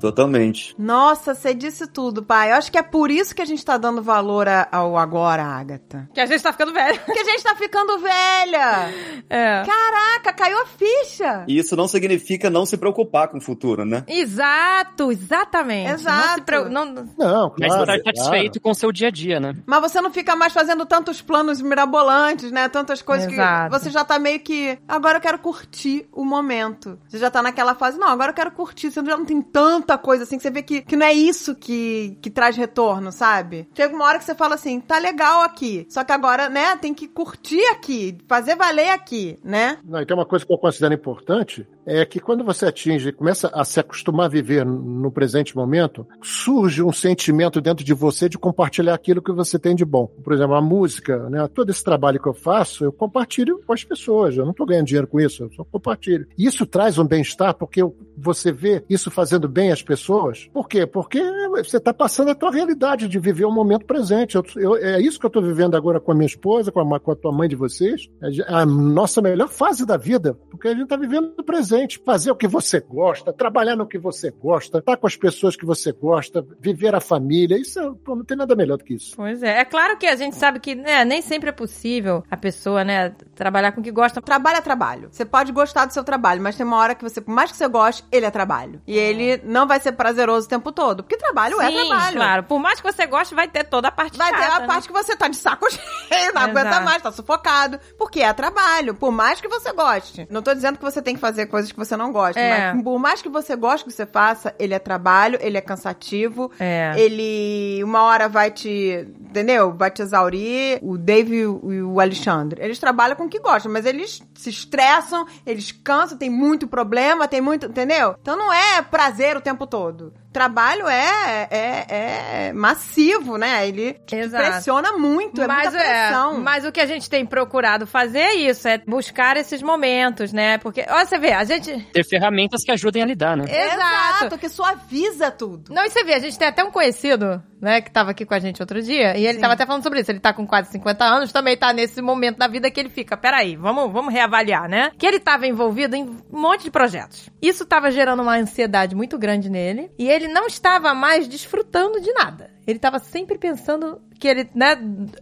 Totalmente. Nossa, você disse tudo, pai. Eu acho que é por isso que a gente tá dando valor a- ao agora, Agatha. Que a gente tá ficando velho. Porque a gente tá ficando velha. É. Caraca, caiu a ficha. E isso não significa não se preocupar com o futuro, né? Exato, exatamente. Não se Exato. preo- não- Não, Mas claro. você tá satisfeito com o seu dia a dia, né? Mas você não fica mais fazendo tantos planos mirabolantes, né? Tantas coisas Exato. que você já tá meio que. Agora eu quero curtir o momento. Você já tá naquela fase, não, agora eu quero curtir. Você já não tem tanta coisa assim que você vê que, que não é isso que, que traz retorno, sabe? Chega uma hora que você fala assim, tá legal aqui. Só que agora, né, tem que curtir aqui, fazer valer aqui, né? Não, e tem uma coisa que eu considero importante, é que quando você atinge, começa a se acostumar a viver no presente momento, surge um sentimento dentro de você de compartilhar aquilo que você tem de bom. Por exemplo, a música, né? Todo esse trabalho que eu faço, eu compartilho com as pessoas. Eu não estou ganhando dinheiro com isso, eu só compartilho. Isso traz um bem-estar porque você vê isso fazendo bem às pessoas. Por quê? Porque você está passando a tua realidade de viver o momento presente. Eu- eu- é isso que eu estou vivendo agora com a minha esposa, com a, com a tua mãe de vocês. É a nossa melhor fase da vida, porque a gente está vivendo o presente. Fazer o que você gosta, trabalhar no que você gosta, estar com as pessoas que você gosta, viver a família. Isso é- pô, não tem nada melhor do que isso. Pois é. É claro que a gente sabe que né, nem sempre é possível a pessoa, né, trabalhar com o que gosta. Trabalho é trabalho. Você pode gostar do seu trabalho, mas tem uma hora que você, por mais que você goste, ele é trabalho. E ele não vai ser prazeroso o tempo todo. Porque trabalho é Sim, trabalho. claro. Por mais que você goste, vai ter toda a parte Vai ter chata, a né? parte que você tá de saco cheio, não aguenta Exato. mais, tá sufocado. Porque é trabalho, por mais que você goste. Não tô dizendo que você tem que fazer coisas que você não gosta, É. mas por mais que você goste que você faça, ele é trabalho, ele é cansativo, É. ele uma hora vai te, entendeu? Vai te exaurir. O Dave e o e o Alexandre, eles trabalham com o que gostam, mas eles se estressam, eles cansam, tem muito problema, tem muito, entendeu? Então não é prazer o tempo todo. Trabalho é, é, é massivo, né? Ele te Exato. pressiona muito, é mas, muita pressão. mas o que a gente tem procurado fazer é isso, é buscar esses momentos, né? Porque, olha, você vê, a gente. Ter ferramentas que ajudem a lidar, né? Exato. que suaviza tudo. Não, e você vê, a gente tem até um conhecido, né, que tava aqui com a gente outro dia, e ele Sim. tava até falando sobre isso. Ele tá com quase 50 anos, também tá nesse momento da vida que ele fica, peraí, vamos, vamos reavaliar, né? Que ele tava envolvido em um monte de projetos. Isso tava gerando uma ansiedade muito grande nele, e ele não estava mais desfrutando de nada. Ele tava sempre pensando que ele, né,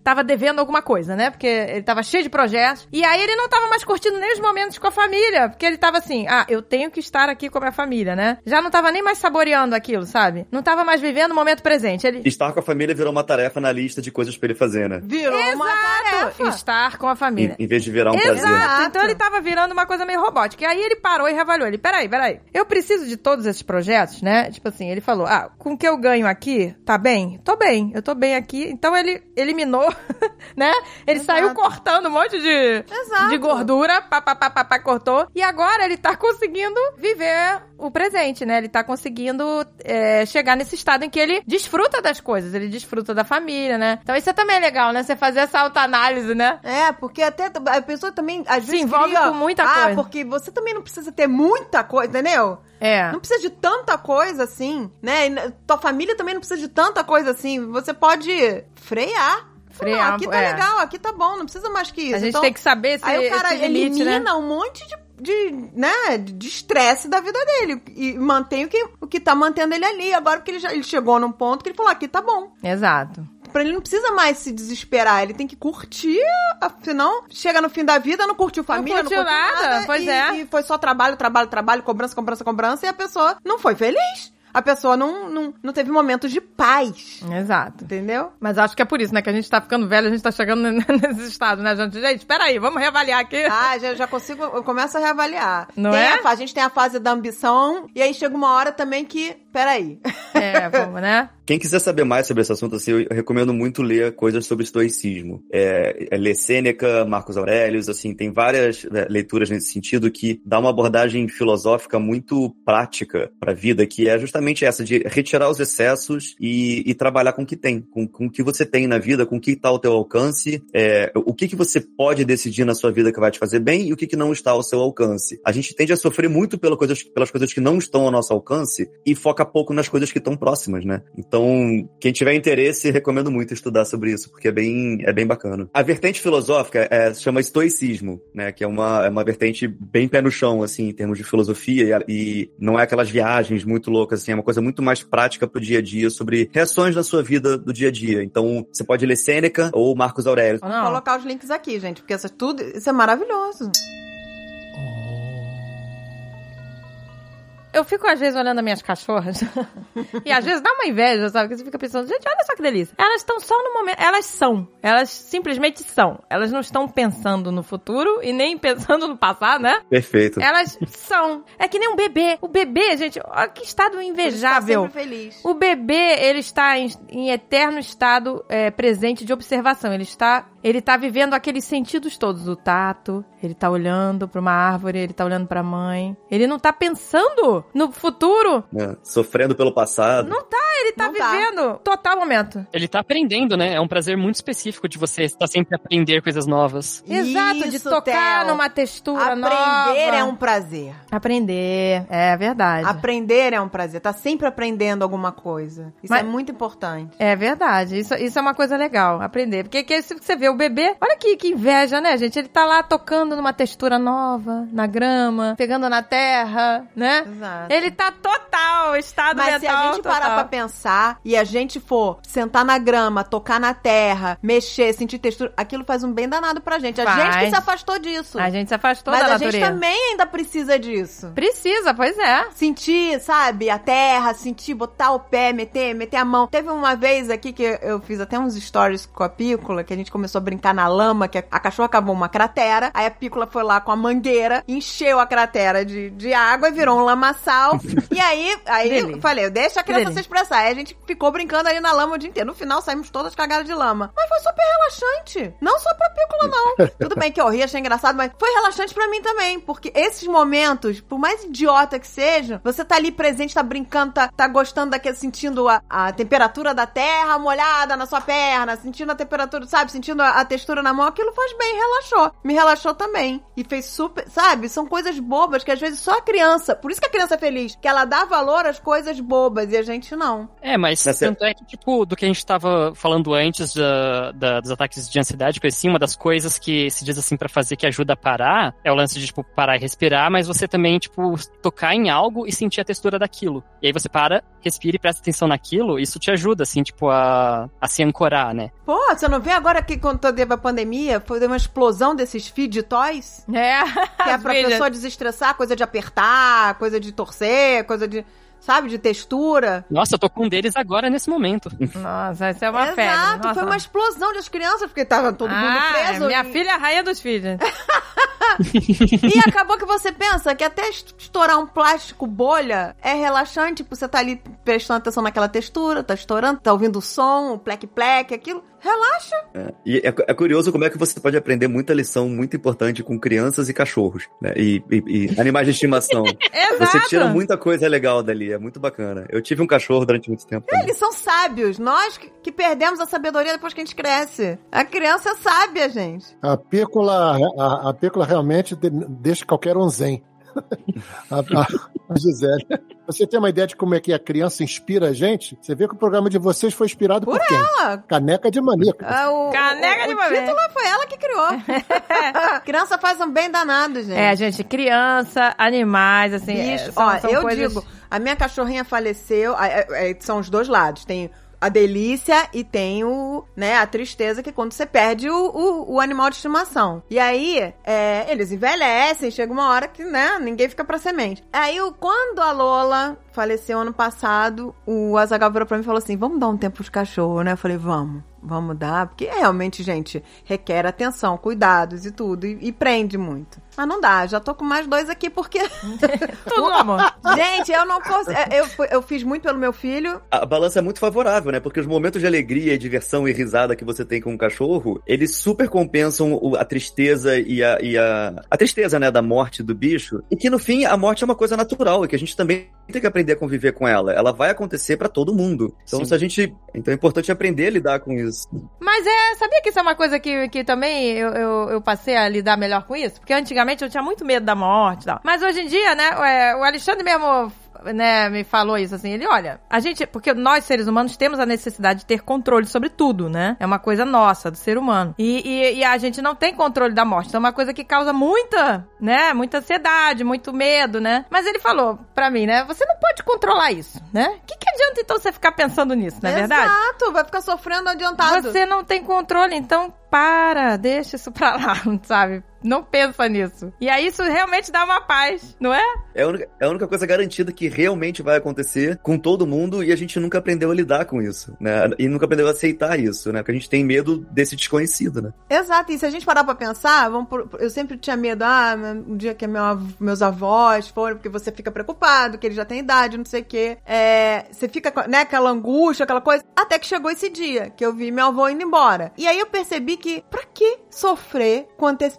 tava devendo alguma coisa, né? Porque ele tava cheio de projetos. E aí ele não tava mais curtindo nem os momentos com a família. Porque ele tava assim, ah, eu tenho que estar aqui com a minha família, né? Já não tava nem mais saboreando aquilo, sabe? Não tava mais vivendo o momento presente. Ele. Estar com a família virou uma tarefa na lista de coisas pra ele fazer, né? Virou uma tarefa. Estar com a Em, família. em vez de virar um Exato. prazer. Então ele tava virando uma coisa meio robótica. E aí ele parou e reavaliou. Ele, peraí, peraí. Eu preciso de todos esses projetos, né? Tipo assim, ele falou, ah, com o que eu ganho aqui, tá bem? Tô bem, eu tô bem aqui. Então ele eliminou, né? Ele Exato. saiu cortando um monte de, Exato. de gordura, pá, pá, pá, pá, pá, cortou. E agora ele tá conseguindo viver o presente, né? Ele tá conseguindo é, chegar nesse estado em que ele desfruta das coisas, ele desfruta da família, né? Então isso é também legal, né? Você fazer essa autoanálise, né? É, porque até a pessoa também às Se vezes envolve cria- com muita ah, coisa. porque você também não precisa ter muita coisa, entendeu? É. Não precisa de tanta coisa assim, né? E tua família também não precisa de tanta coisa assim. Você pode frear. Frear, Falar, aqui tá é. legal, aqui tá bom, não precisa mais que isso. A gente Então, tem que saber esse, Aí o cara limite, elimina né? um monte de, de, né, de estresse da vida dele. E mantém o que, o que tá mantendo ele ali. Agora que ele, já, ele chegou num ponto que ele falou, aqui tá bom. Exato. Pra ele não precisa mais se desesperar, ele tem que curtir, afinal, chega no fim da vida, não curtiu família, não, curtiu nada, pois e, é. E foi só trabalho, trabalho, trabalho, cobrança, cobrança, cobrança, e a pessoa não foi feliz. A pessoa não, não, não teve momentos de paz, Exato. entendeu? Mas acho que é por isso, né? Que a gente tá ficando velho, a gente tá chegando nesse estado, né, gente? Gente, peraí, vamos reavaliar aqui. Ah, já, já consigo, eu começo a reavaliar. Não Tem é? a a gente tem a fase da ambição, e aí chega uma hora também que, peraí. É, vamos, né? Quem quiser saber mais sobre esse assunto, assim, eu recomendo muito ler coisas sobre estoicismo. É, é ler Sêneca, Marcos Aurelius, assim, tem várias é, leituras nesse sentido que dá uma abordagem filosófica muito prática para a vida, que é justamente essa de retirar os excessos e, e trabalhar com o que tem, com, com o que você tem na vida, com o que está ao teu alcance, é, o que, que você pode decidir na sua vida que vai te fazer bem e o que, que não está ao seu alcance. A gente tende a sofrer muito pela coisas, pelas coisas que não estão ao nosso alcance e foca foca pouco nas coisas que estão próximas, né? Então, quem tiver interesse, recomendo muito estudar sobre isso, porque é bem, é bem bacana. A vertente filosófica é, chama estoicismo, né? Que é uma, é uma vertente bem pé no chão, assim, em termos de filosofia, e, e não é aquelas viagens muito loucas, assim, é uma coisa muito mais prática pro dia a dia, sobre reações da sua vida do dia a dia. Então, você pode ler Sêneca ou Marcos Aurélio. Vou colocar os links aqui, gente, porque isso, tudo, isso é maravilhoso. Eu fico, às vezes, olhando as minhas cachorras. e às vezes dá uma inveja, sabe? Porque você fica pensando, gente, olha só que delícia. Elas estão só no momento. Elas são. Elas simplesmente são. Elas não estão pensando no futuro e nem pensando no passado, né? Perfeito. Elas são. É que nem um bebê. O bebê, gente, olha que estado invejável. Ele está sempre feliz. O bebê, ele está em, em eterno estado é, presente de observação. Ele está, ele está vivendo aqueles sentidos todos. O tato, ele está olhando para uma árvore, ele está olhando para a mãe. Ele não está pensando no futuro. É, sofrendo pelo passado. Não tá, ele tá Não tá. vivendo total momento. Ele tá aprendendo, né? É um prazer muito específico de você estar sempre a aprender coisas novas. Exato, de Isso, tocar Theo. numa textura nova. Aprender é um prazer. Aprender, é verdade. Aprender é um prazer. Tá sempre aprendendo alguma coisa. Isso Mas- é muito importante. É verdade, isso, isso é uma coisa legal, aprender. Porque que, se você vê o bebê, olha que, que inveja, né, gente? Ele tá lá tocando numa textura nova, na grama, pegando na terra, né? Exato. Ele tá total, estado Mas se mental a gente parar total. pra pensar e a gente for sentar na grama, tocar na terra, mexer, sentir textura, aquilo faz um bem danado pra gente. A gente que Faz. se afastou disso. A gente se afastou Mas da a natureza. gente também ainda precisa disso. Precisa, pois é. Sentir, sabe, a terra, sentir, botar o pé, meter, meter a mão. Teve uma vez aqui que eu fiz até uns stories com a Pícola, que a gente começou a brincar na lama, que a a cachorra cavou uma cratera, aí a Pícola foi lá com a mangueira, encheu a cratera de, de água e virou um lamaçal. e aí, aí eu falei, deixa a criança se expressar. Aí a gente ficou brincando ali na lama o dia inteiro. No final saímos todas cagadas de lama. Mas foi super relaxante. Não só pra Pícola, não. Tudo bem que eu ri, achei engraçado, mas foi relaxante pra mim também. Porque esses momentos, por mais idiota que seja, você tá ali presente, tá brincando, tá, tá gostando daquele, sentindo a, a temperatura da terra molhada na sua perna, sentindo a temperatura, sabe? Sentindo a, a textura na mão. Aquilo faz bem, relaxou. Me relaxou também. E fez super, sabe? São coisas bobas que às vezes só a criança, por isso que a criança é feliz, que ela dá valor às coisas bobas e a gente não. É, mas Mas é- tanto é que, tipo, do que a gente tava falando antes da, da- dos ataques de ansiedade, que assim, uma das coisas que se diz assim pra fazer que ajuda a parar é o lance de, tipo, parar e respirar, mas você também, tipo, tocar em algo e sentir a textura daquilo. E aí você para, respira e presta atenção naquilo, isso te ajuda, assim, tipo, a, a se ancorar, né? Pô, você não vê agora que quando teve a pandemia, foi uma explosão desses feed toys? É. Que é pra pessoa desestressar, coisa de apertar, coisa de torcer, coisa de, sabe, de textura. Nossa, eu tô com um deles agora, nesse momento. Nossa, isso é uma Exato, febre. Nossa. foi uma explosão das crianças, porque tava todo mundo ah, preso. minha e, filha é a rainha dos filhos. e acabou que você pensa que até estourar um plástico bolha é relaxante, porque você tá ali prestando atenção naquela textura, tá estourando, tá ouvindo o som, o plec-plec, aquilo. Relaxa. E é, é curioso como é que você pode aprender muita lição muito importante com crianças e cachorros, né? E, e- e animais de estimação. Exato. Você tira muita coisa legal dali, é muito bacana. Eu tive um cachorro durante muito tempo. também. Eles são sábios. Nós que, que perdemos a sabedoria depois que a gente cresce. A criança é sábia, gente. A pícola, a, a pícola realmente de- deixa qualquer um zen. A, a- a Gisele. Você tem uma ideia de como é que a criança inspira a gente? Você vê que o programa de vocês foi inspirado por, quem? Ela, Caneca de maníaco. Ah, o, Caneca o, de o mamãe. título foi ela que criou. criança faz um bem danado, gente. É, gente, criança, animais, assim. é, Bicho, são- ó, são eu coisas- digo, a minha cachorrinha faleceu, é- é- são os dois lados, tem a delícia e tem o, né, a tristeza que quando você perde o, o, o animal de estimação. E aí, é, eles envelhecem, chega uma hora que, né, ninguém fica pra semente. Aí, quando a Lola faleceu ano passado, o Azaghal virou pra mim e falou assim, vamos dar um tempo de cachorro, né? Eu falei, vamos. Vamos dar, porque realmente, gente, requer atenção, cuidados e tudo, e, e prende muito. Mas não dá, já tô com mais dois aqui porque Tudo, amor. Gente, eu não consigo. Eu, fui- eu fiz muito pelo meu filho. A balança é muito favorável, né? Porque os momentos de alegria, diversão e risada que você tem com o cachorro, eles super compensam a tristeza e a, e a. A tristeza, né, da morte do bicho. E que no fim, a morte é uma coisa natural e que a gente também tem que aprender a conviver com ela. Ela vai acontecer pra todo mundo. Então, Sim. se a gente. Então é importante aprender a lidar com isso. Mas é, sabia que isso é uma coisa que, que também eu, eu, eu passei a lidar melhor com isso? Porque antigamente eu tinha muito medo da morte e tal. Mas hoje em dia, né, é, o Alexandre mesmo né, me falou isso assim. Ele, olha, a gente, porque nós seres humanos temos a necessidade de ter controle sobre tudo, né? É uma coisa nossa, do ser humano. E, e, e a gente não tem controle da morte. Então é uma coisa que causa muita, né, muita ansiedade, muito medo, né? Mas ele falou pra mim, né, você não pode controlar isso, né? O que, que adianta então você ficar pensando nisso, não é verdade? Exato, vai ficar sofrendo adiantado. Você não tem controle, então para, deixa isso pra lá, sabe? Não pensa nisso. E aí isso realmente dá uma paz, não é? É a, única, é a única coisa garantida que realmente vai acontecer com todo mundo e a gente nunca aprendeu a lidar com isso, né? E nunca aprendeu a aceitar isso, né? Porque a gente tem medo desse desconhecido, né? Exato, e se a gente parar pra pensar, vamos por- eu sempre tinha medo, ah, um dia que meu meus avós foram, porque você fica preocupado, que eles já têm idade, não sei o quê. É, você fica, com- né, aquela angústia, aquela coisa, até que chegou esse dia, que eu vi meu avô indo embora. E aí eu percebi que, pra que sofrer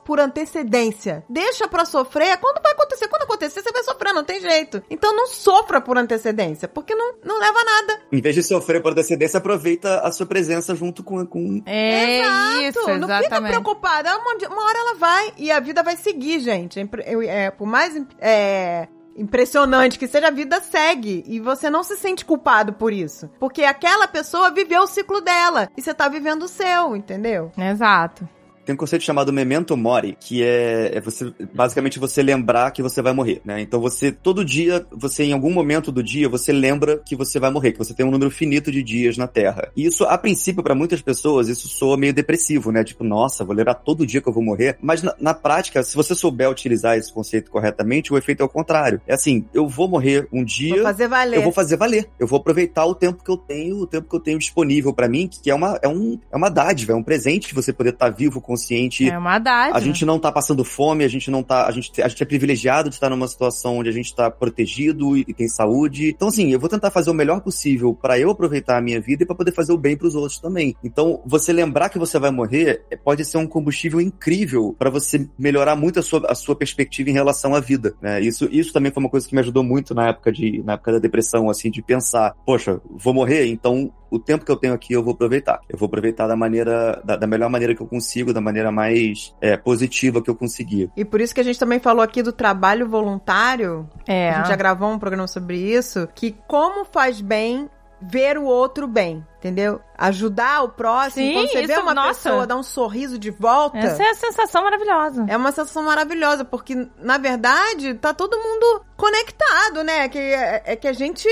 por antecedência? Deixa pra sofrer, é quando vai acontecer. Quando acontecer, você vai sofrer, não tem jeito. Então não sofra por antecedência, porque não, não leva a nada. Em vez de sofrer por antecedência, aproveita a sua presença junto com, com É isso, Exato, Não fica exatamente. preocupada. Uma, uma hora ela vai e a vida vai seguir, gente. É é, por mais é, impressionante que seja, a vida segue. E você não se sente culpado por isso. Porque aquela pessoa viveu o ciclo dela. E você tá vivendo o seu, entendeu? Exato. Tem um conceito chamado memento mori, que é, é você basicamente você lembrar que você vai morrer, né? Então você todo dia, você em algum momento do dia, você lembra que você vai morrer, que você tem um número finito de dias na Terra. E isso a princípio para muitas pessoas isso soa meio depressivo, né? Tipo, nossa, vou lembrar todo dia que eu vou morrer. Mas na, na prática, se você souber utilizar esse conceito corretamente, o efeito é o contrário. É assim, eu vou morrer um dia, Vou fazer valer. eu vou fazer valer. Eu vou aproveitar o tempo que eu tenho, o tempo que eu tenho disponível pra mim, que é uma, é, um, é uma dádiva, é um presente você poder estar vivo, consciente. É uma dádiva. A gente não tá passando fome, a gente não tá. A gente, a gente é privilegiado de estar numa situação onde a gente tá protegido e, e tem saúde. Então, assim, eu vou tentar fazer o melhor possível pra eu aproveitar a minha vida e pra poder fazer o bem pros outros também. Então, você lembrar que você vai morrer é, pode ser um combustível incrível pra você melhorar muito a sua, a sua perspectiva em relação à vida. Né? Isso, isso também foi uma coisa que me ajudou muito na época de, na época da depressão, assim, de pensar, poxa, vou morrer, então o tempo que eu tenho aqui eu vou aproveitar. Eu vou aproveitar da maneira, da, da melhor maneira que eu consigo, da maneira mais é, positiva que eu conseguir. E por isso que a gente também falou aqui do trabalho voluntário. É. A gente já gravou um programa sobre isso. Que como faz bem ver o outro bem, entendeu? Ajudar o próximo. Sim, quando você vê isso, uma nossa. pessoa dar um sorriso de volta. Essa é a sensação maravilhosa. É uma sensação maravilhosa, porque, na verdade, tá todo mundo conectado, né? Que é, é que a gente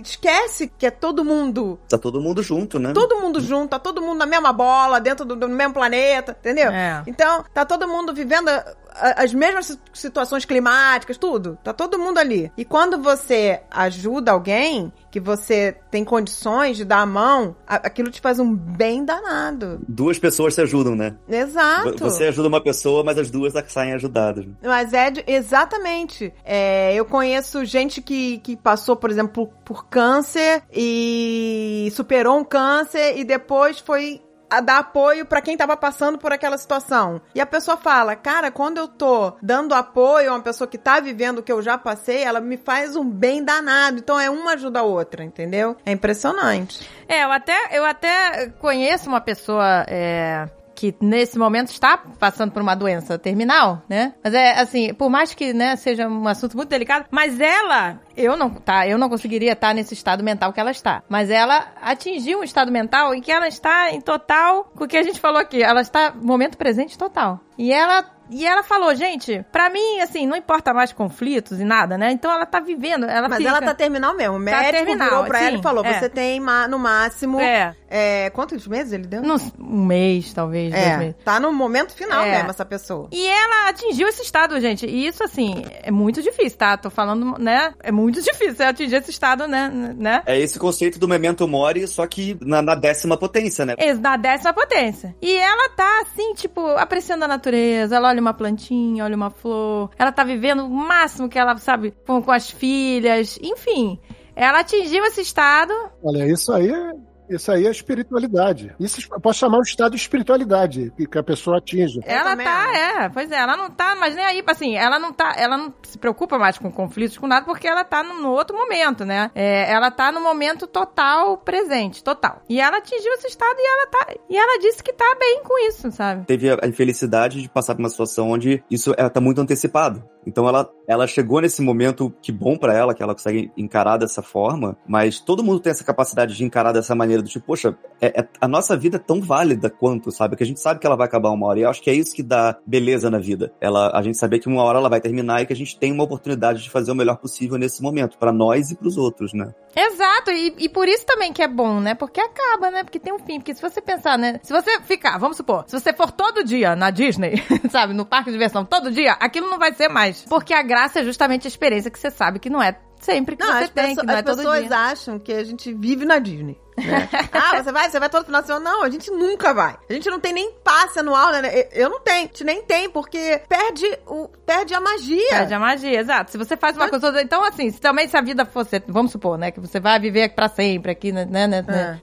esquece que é todo mundo. Tá todo mundo junto, né? Todo mundo junto, tá todo mundo na mesma bola, dentro do, do mesmo planeta, entendeu? É. Então, tá todo mundo vivendo as mesmas si- situações climáticas, tudo. Tá todo mundo ali. E quando você ajuda alguém, que você tem condições de dar a mão, aquilo te faz um bem danado. Duas pessoas se ajudam, né? Exato. Vo- Você ajuda uma pessoa, mas as duas saem ajudadas. Mas é de- exatamente. É, eu conheço gente que, que passou, por exemplo, por, por câncer e superou um câncer e depois foi a dar apoio pra quem tava passando por aquela situação. E a pessoa fala: "Cara, quando eu tô dando apoio a uma pessoa que tá vivendo o que eu já passei, ela me faz um bem danado". Então é uma ajuda a outra, entendeu? É impressionante. É, eu até, eu até conheço uma pessoa é, que nesse momento está passando por uma doença terminal, né? Mas é assim, por mais que né, seja um assunto muito delicado, mas ela, eu não, tá, eu não conseguiria estar nesse estado mental que ela está. Mas ela atingiu um estado mental em que ela está em total, com o que a gente falou aqui, ela está momento presente total. E ela e ela falou, gente, pra mim, assim, não importa mais conflitos e nada, né? Então ela tá vivendo, ela Mas fica... ela tá terminal mesmo. O médico terminal, virou pra ela sim, e falou: é. "Você tem no máximo É, é, quantos meses ele deu?" não- um mês, talvez, dois É, meses. tá no momento final É. mesmo essa pessoa. E ela atingiu esse estado, gente. E isso, assim, é muito difícil, tá? Tô falando, né? É muito difícil você atingir esse estado, né? né? É esse conceito do memento mori, só que na, na décima potência, né? Ex- Da décima potência. E ela tá, assim, tipo, apreciando a natureza. Ela olha uma plantinha, olha uma flor. Ela tá vivendo o máximo que ela sabe com, com as filhas. Enfim, ela atingiu esse estado. Olha, isso aí é. Isso aí é espiritualidade. Isso eu posso chamar de estado de espiritualidade que que a pessoa atinge. ela tá, é, pois é, ela não tá mais nem aí, assim, ela não tá, ela não se preocupa mais com conflitos, com nada, porque ela tá no, no outro momento, né? É, ela tá no momento total presente, total. E ela atingiu esse estado e ela tá, e ela disse que tá bem com isso, sabe? Teve a infelicidade de passar por uma situação onde isso é, tá muito antecipado. Então ela, ela chegou nesse momento que bom pra ela, que ela consegue encarar dessa forma, mas todo mundo tem essa capacidade de encarar dessa maneira, do tipo, poxa, é, é- a nossa vida é tão válida quanto, sabe? Que a gente sabe que ela vai acabar uma hora. E eu acho que é isso que dá beleza na vida. Ela, a gente saber que uma hora ela vai terminar e que a gente tem uma oportunidade de fazer o melhor possível nesse momento, pra nós e pros outros, né? Exato, e, e por isso também que é bom, né? Porque acaba, né? Porque tem um fim. Porque se você pensar, né? Se você ficar, vamos supor, se você for todo dia na Disney, sabe, no parque de diversão, todo dia, aquilo não vai ser mais. Porque a graça é justamente a experiência que você sabe que não é sempre que Não, você as, tem, que não é as todo pessoas dia. acham que a gente vive na Disney. Né? ah, você vai, você vai todo final de semana. Não, a gente nunca vai. A gente não tem nem passe anual, né? Eu- não tenho, a gente nem tem, porque perde, o, perde a magia. Perde a magia, exato. Se você faz uma coisa toda. Então, assim, se também se a vida fosse. Vamos supor, né? Que você vai viver pra sempre aqui, né? né, né, né,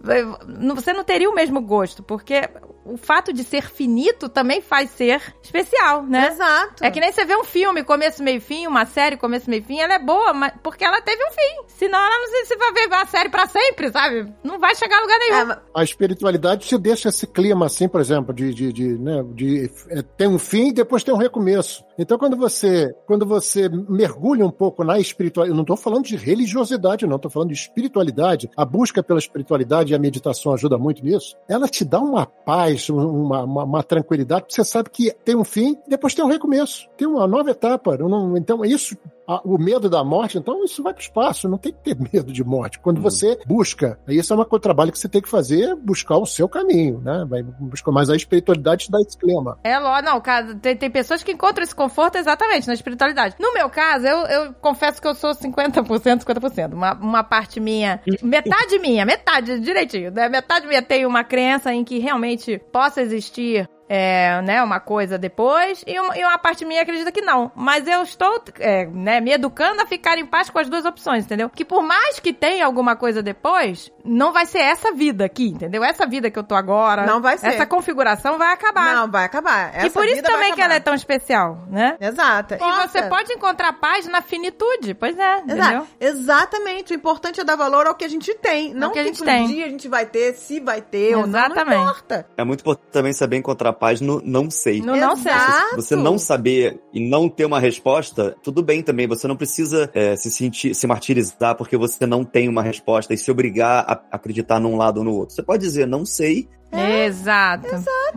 não- Você não teria o mesmo gosto, porque o fato de ser finito também faz ser especial, né? Exato. É que nem você vê um filme, começo, meio, fim, uma série, começo, meio, fim, ela é boa, mas porque ela teve um fim. Senão ela não sei se vai ver a série pra sempre, sabe? Não vai chegar a lugar nenhum. É, mas- A espiritualidade te deixa esse clima assim, por exemplo, de, de, de, né, de é, tem um fim e depois tem um recomeço. Então, quando você, quando você mergulha um pouco na espiritualidade, eu não estou falando de religiosidade, não, estou falando de espiritualidade. A busca pela espiritualidade e a meditação ajuda muito nisso. Ela te dá uma paz, uma, uma, uma tranquilidade. Você sabe que tem um fim e depois tem um recomeço, tem uma nova etapa. Não- então, isso o medo da morte, então isso vai para o espaço, não tem que ter medo de morte. Quando você busca, aí isso é uma, co- trabalho que você tem que fazer, buscar o seu caminho, né? Vai buscar, mas a espiritualidade te dá esse clima. É lógico, não, cara, tem, tem pessoas que encontram esse conforto exatamente na espiritualidade. No meu caso, eu, eu confesso que eu sou 50%, 50%. Uma, uma parte minha, metade minha, metade direitinho, né? Metade minha tem uma crença em que realmente possa existir. É, né, uma coisa depois, e uma, e uma parte minha acredita que não. Mas eu estou, é, né, me educando a ficar em paz com as duas opções, entendeu? Que por mais que tenha alguma coisa depois, não vai ser essa vida aqui, entendeu? Essa vida que eu tô agora. Não vai ser. Essa configuração vai acabar. Não, vai acabar. E Essa por isso também que ela é tão especial, né? Exata. E você pode encontrar paz na finitude, pois é, entendeu? Exato. Exatamente. O importante é dar valor ao que a gente tem. Não Ao que a gente um tem. dia a gente vai ter, se vai ter ou não. Não Exatamente. importa. É muito importante também saber encontrar paz no não sei. No não sei. Exato. Você não saber e não ter uma resposta, tudo bem também. Você não precisa é, se sentir, se martirizar porque você não tem uma resposta e se obrigar a acreditar num lado ou no outro. Você pode dizer, não sei. Exato.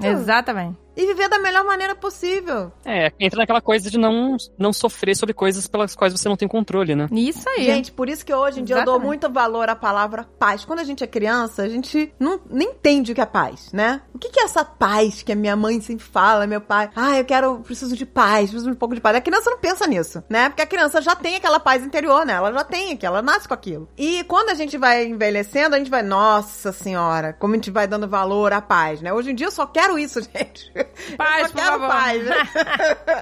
Exatamente. E viver da melhor maneira possível. É, entra naquela coisa de não, não sofrer sobre coisas pelas quais você não tem controle, né? Isso aí. Gente, por isso que hoje em dia eu dou muito valor à palavra paz. Quando a gente é criança, a gente não nem entende o que é paz, né? O que que é essa paz que a minha mãe sempre fala, meu pai? Ah, eu quero, preciso de paz, preciso de um pouco de paz. A criança não pensa nisso, né? Porque a criança já tem aquela paz interior, né? Ela já tem aqui, ela nasce com aquilo. E quando a gente vai envelhecendo, a gente vai, nossa senhora, como a gente vai dando valor à paz, né? Hoje em dia eu só quero isso, gente. Paz, por favor. paz, né?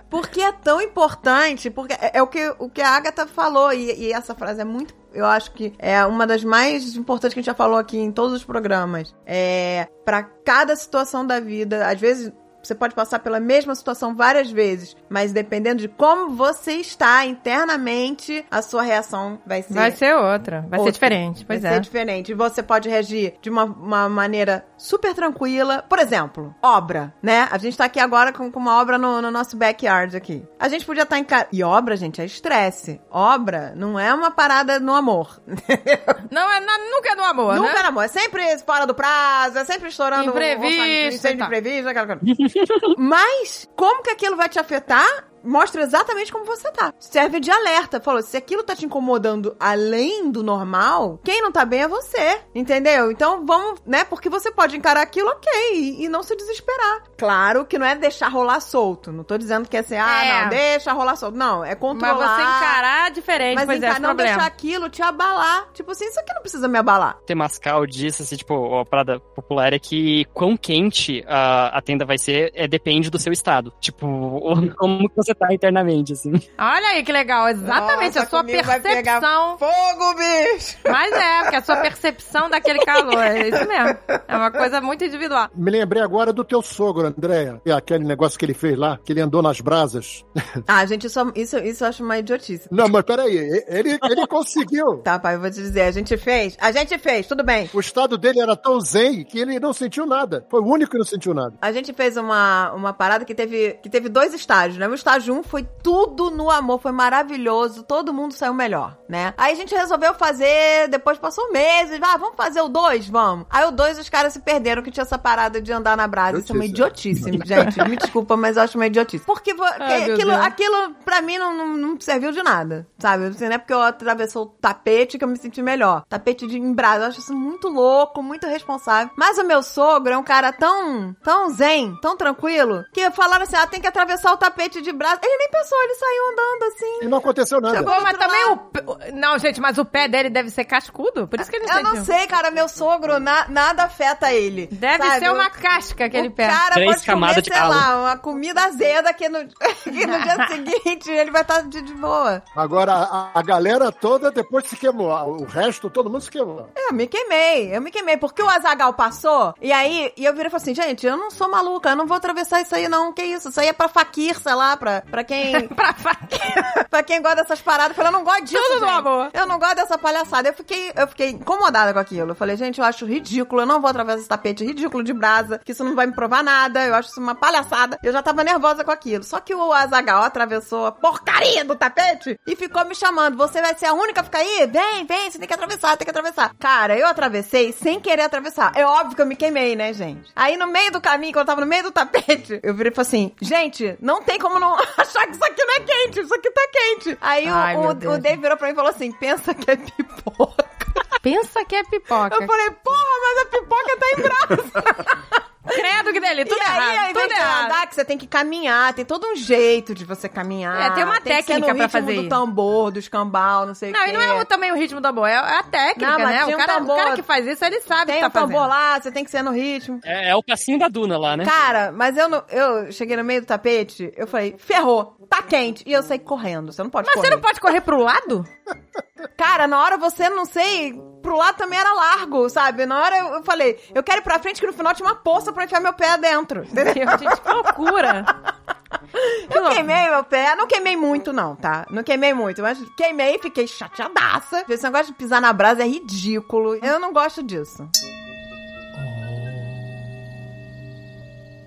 porque é tão importante, porque é, é o que, o que a Agatha falou, e, e essa frase é muito. Eu acho que é uma das mais importantes que a gente já falou aqui em todos os programas. É para cada situação da vida, às vezes. Você pode passar pela mesma situação várias vezes, mas dependendo de como você está internamente, a sua reação vai ser Vai ser outra. Vai ser outra. diferente. Pois Vai é. ser diferente. Você pode reagir de uma, uma maneira super tranquila. Por exemplo, obra, né? A gente tá aqui agora com, com uma obra no, no nosso backyard aqui. A gente podia estar em casa. E obra, gente, é estresse. Obra não é uma parada no amor. Não, é, na- nunca é no amor, Nunca né? no amor. É sempre fora do prazo, é sempre estourando Imprevisto o orçamento, e incêndio tal. imprevisto, aquela coisa. Mas, como que aquilo vai te afetar? Mostra exatamente como você tá. Serve de alerta. Falou, se aquilo tá te incomodando além do normal, quem não tá bem é você. Entendeu? Então vamos, né? Porque você pode encarar aquilo, ok, e, e não se desesperar. Claro que não é deixar rolar solto. Não tô dizendo que é assim, ah, É. não, deixa rolar solto. Não, é Mas controlar. você encarar diferente, Mas pois é, não problema. deixar aquilo te abalar. Tipo assim, isso aqui não precisa me abalar. Temascal disse, assim, tipo, a parada popular é que quão quente a, a tenda vai ser é, depende do seu estado. Tipo, como que você tá internamente, assim. Olha aí que legal, exatamente Nossa, a sua comigo vai pegar percepção. Fogo, bicho! Mas é, porque a sua percepção daquele calor, é isso mesmo. É uma coisa muito individual. Me lembrei agora do teu sogro, Andréia. É aquele negócio que ele fez lá, que ele andou nas brasas. Ah, gente, isso, isso, isso eu acho uma idiotice. Não, mas peraí, ele, ele conseguiu. Tá, pai, eu vou te dizer, a gente fez. A gente fez, tudo bem. O estado dele era tão zen que ele não sentiu nada. Foi o único que não sentiu nada. A gente fez uma, uma parada que teve, que teve dois estágios, né? Um estágio 1 foi tudo no amor, foi maravilhoso, todo mundo saiu melhor, né? Aí a gente resolveu fazer, depois passou meses, ah, vamos fazer o 2? Vamos. Aí o 2 os caras se perderam que tinha essa parada de andar na brasa. Isso é uma idiotice, gente. Me desculpa, mas eu acho uma idiotice. Porque vo- Ai, aquilo, aquilo, pra mim, não, não, não serviu de nada, sabe? Assim, não é porque eu atravessou o tapete que eu me senti melhor. Tapete de em brasa, eu acho isso muito louco, muito responsável. Mas o meu sogro é um cara tão, tão zen, tão tranquilo, que falaram assim, ah, tem que atravessar o tapete de brasa. Ele nem pensou, ele saiu andando assim. E não aconteceu nada. Mas também o. Não, gente, mas o pé dele deve ser cascudo. Por isso que ele Eu não sei, cara, meu sogro, na- nada afeta ele. Deve sabe? ser uma casca aquele o pé. cara Três pode comer, camadas de sei calo. lá, uma comida azeda que no, que no dia seguinte ele vai estar de, de boa. Agora, a, a galera toda depois se queimou. O resto, todo mundo se queimou. Eu me queimei, eu me queimei, porque o Azagal passou, e aí, e eu virei e falei assim, gente, eu não sou maluca, eu não vou atravessar isso aí não, que isso, isso aí é pra faquir, sei lá, pra, pra quem... pra pra quem gosta dessas paradas, eu falei, eu não gosto disso, Tudo gente. amor. Eu não gosto dessa palhaçada, eu fiquei, eu fiquei incomodada com aquilo, eu falei, gente, eu acho ridículo, eu não vou atravessar esse tapete ridículo de brasa, que isso não vai me provar nada, eu acho isso uma palhaçada, eu já tava nervosa com aquilo, só que o Azagal atravessou a porcaria do tapete e ficou me chamando, você vai ser a única a ficar aí? Vem, vem, você tem que atravessar, tem que atravessar. Cara, eu atravessei sem querer atravessar, é óbvio que eu me queimei, né, gente? Aí no meio do caminho, quando eu tava no meio do tapete, eu virei e falei assim, gente, não tem como não achar que isso aqui não é quente, isso aqui tá quente. Aí o- Ai, o, Deus. o Dave virou pra mim e falou assim, pensa que é pipoca. Pensa que é pipoca. Eu falei, porra, mas a pipoca tá em braço. Credo que dele, tudo e aí, errado. invés Tudo errado. andar, que você tem que caminhar, tem todo um jeito de você caminhar. É, tem uma que ser técnica no pra ritmo fazer do tambor, do escambau, não sei o Não, quê. e não é o- também o ritmo da boa, é a técnica, Não, mas né? O um cara, o tambor. cara que faz isso, ele sabe o Tem que um tá tambor fazendo. lá, você tem que ser no ritmo. É, é o passinho da Duna lá, né? Cara, mas eu, não- eu cheguei no meio do tapete, eu falei, ferrou, tá quente. E eu saí correndo, você não pode Mas correr. você não pode correr pro lado? Cara, na hora você, não sei, pro lado também era largo, sabe? Na hora eu, falei, eu quero ir pra frente, que no final tinha uma poça pra enfiar meu pé dentro. Entendeu? Gente, que loucura. Que Eu queimei meu pé, não queimei muito não, tá? Não queimei muito, mas queimei e fiquei chateadaça. Esse negócio de pisar na brasa é ridículo. Eu não gosto disso.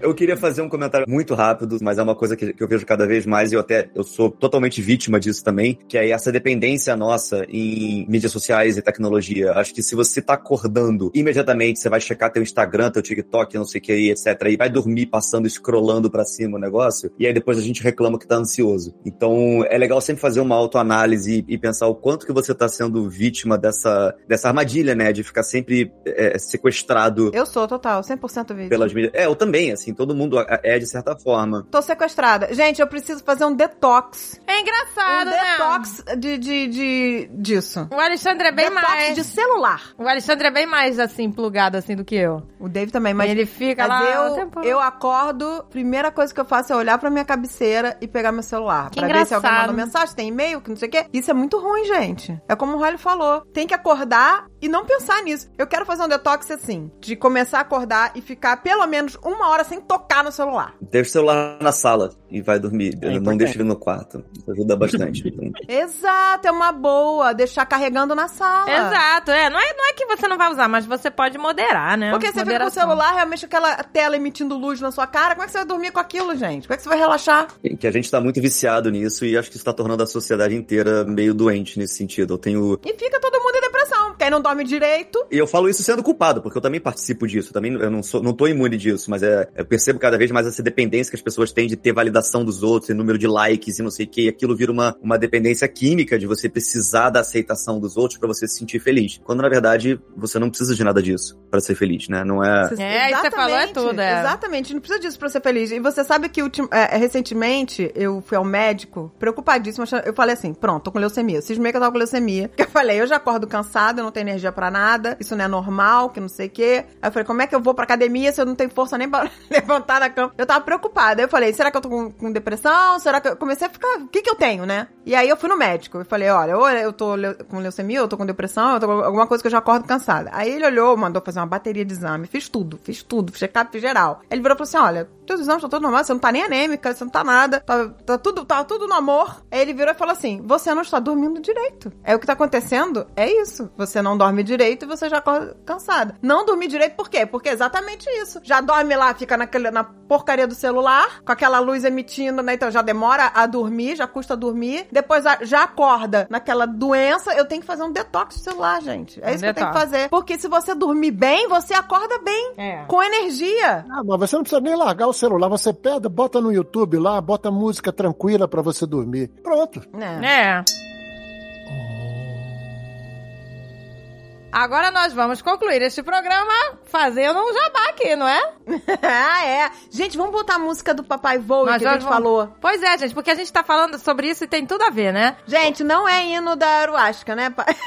Eu queria fazer um comentário muito rápido, mas é uma coisa que, que eu vejo cada vez mais e eu até eu sou totalmente vítima disso também, que é essa dependência nossa em mídias sociais e tecnologia. Acho que se você tá acordando imediatamente, você vai checar teu Instagram, teu TikTok, não sei o que aí, etc. E vai dormir passando, scrollando pra cima o negócio, e aí depois a gente reclama que tá ansioso. Então é legal sempre fazer uma autoanálise e, e pensar o quanto que você tá sendo vítima dessa, dessa armadilha, né? De ficar sempre é, sequestrado Eu sou total, 100% vítima. pelas mídias. É, eu também, assim, todo mundo é de certa forma. Tô sequestrada. Gente, eu preciso fazer um detox. É Um engraçado, né? detox de, de, de, disso. O Alexandre é bem detox mais... de celular. O Alexandre é bem mais, assim, plugado, assim, do que eu. O Dave também, mas Ele fica Mas lá o eu, tempo- eu acordo, primeira coisa que eu faço é olhar pra minha cabeceira e pegar meu celular. Que pra ver se alguém engraçado. mandou mensagem, tem e-mail, que não sei o quê. Isso é muito ruim, gente. É como o Riley falou. Tem que acordar e não pensar nisso. Eu quero fazer um detox assim, de começar a acordar e ficar pelo menos uma hora sem tocar no celular. Deixa o celular na sala e vai dormir. É não deixa ele no quarto. Isso ajuda bastante. Então, Exato, é uma boa. Deixar carregando na sala. Exato, é. Não, é. não é que você não vai usar, mas você pode moderar, né? Porque você fica com o Moderação. celular, realmente aquela tela emitindo luz na sua cara, como é que você vai dormir com aquilo, gente? Como é que você vai relaxar? que a gente tá muito viciado nisso e acho que isso tá tornando a sociedade inteira meio doente nesse sentido. Eu tenho. E fica todo mundo em depressão, porque aí não dorme direito. E eu falo isso sendo culpado, porque eu também participo disso. Também eu não sou, não tô imune disso, mas é, eu percebo cada vez mais essa dependência que as pessoas têm de ter validação dos outros, e número de likes e não sei o que. E aquilo vira uma, uma dependência química de você precisar da aceitação dos outros pra você se sentir feliz. Quando na verdade você não precisa de nada disso pra ser feliz, né? Não é. É, isso que você falou é tudo, é. Exatamente, não precisa disso pra ser feliz. E você sabe que ultim- é, recentemente eu fui ao médico, preocupadíssima, achando- eu falei assim, pronto, tô com leucemia. Cismei que eu tava com leucemia. Porque eu falei, eu já acordo cansada, eu não tenho energia pra nada, isso não é normal, que não sei o quê. Aí eu falei, como é que eu vou pra academia se eu não tenho força nem pra levantar da cama? Eu tava preocupada. Aí eu falei, será que eu tô com, com depressão? Será que eu comecei a ficar, o que que eu tenho, né? E aí eu fui no médico, eu falei, olha, ou eu tô com leucemia, eu tô com depressão, eu tô com alguma coisa que eu já acordo cansada. Aí ele olhou, mandou fazer uma bateria de exame, fiz tudo, fiz tudo, check-up geral. Ele virou e falou assim, olha, teus exames estão todos normais, você não tá nem anêmica, você não tá nada, tá, tá tudo, tá tudo no amor. Aí ele virou e falou assim, você não está dormindo direito. É o que tá acontecendo, é isso. Você você não dorme direito e você já acorda cansada. Não dormir direito por quê? Porque é exatamente isso. Já dorme lá, fica naquele, na porcaria do celular, com aquela luz emitindo, né? Então já demora a dormir, já custa dormir. Depois já acorda naquela doença. Eu tenho que fazer um detox do celular, gente. É Um isso que eu tenho que fazer. Porque se você dormir bem, você acorda bem. É. Com energia. Ah, mas você não precisa nem largar o celular. Você pega, bota no YouTube lá, bota música tranquila pra você dormir. Pronto. É. É. Agora nós vamos concluir este programa fazendo um jabá aqui, não é? ah, é. Gente, vamos botar a música do Papai Voe Nós que a gente vamos- falou. Pois é, gente, porque a gente tá falando sobre isso e tem tudo a ver, né? Gente, não é hino da Aruasca, né? pai?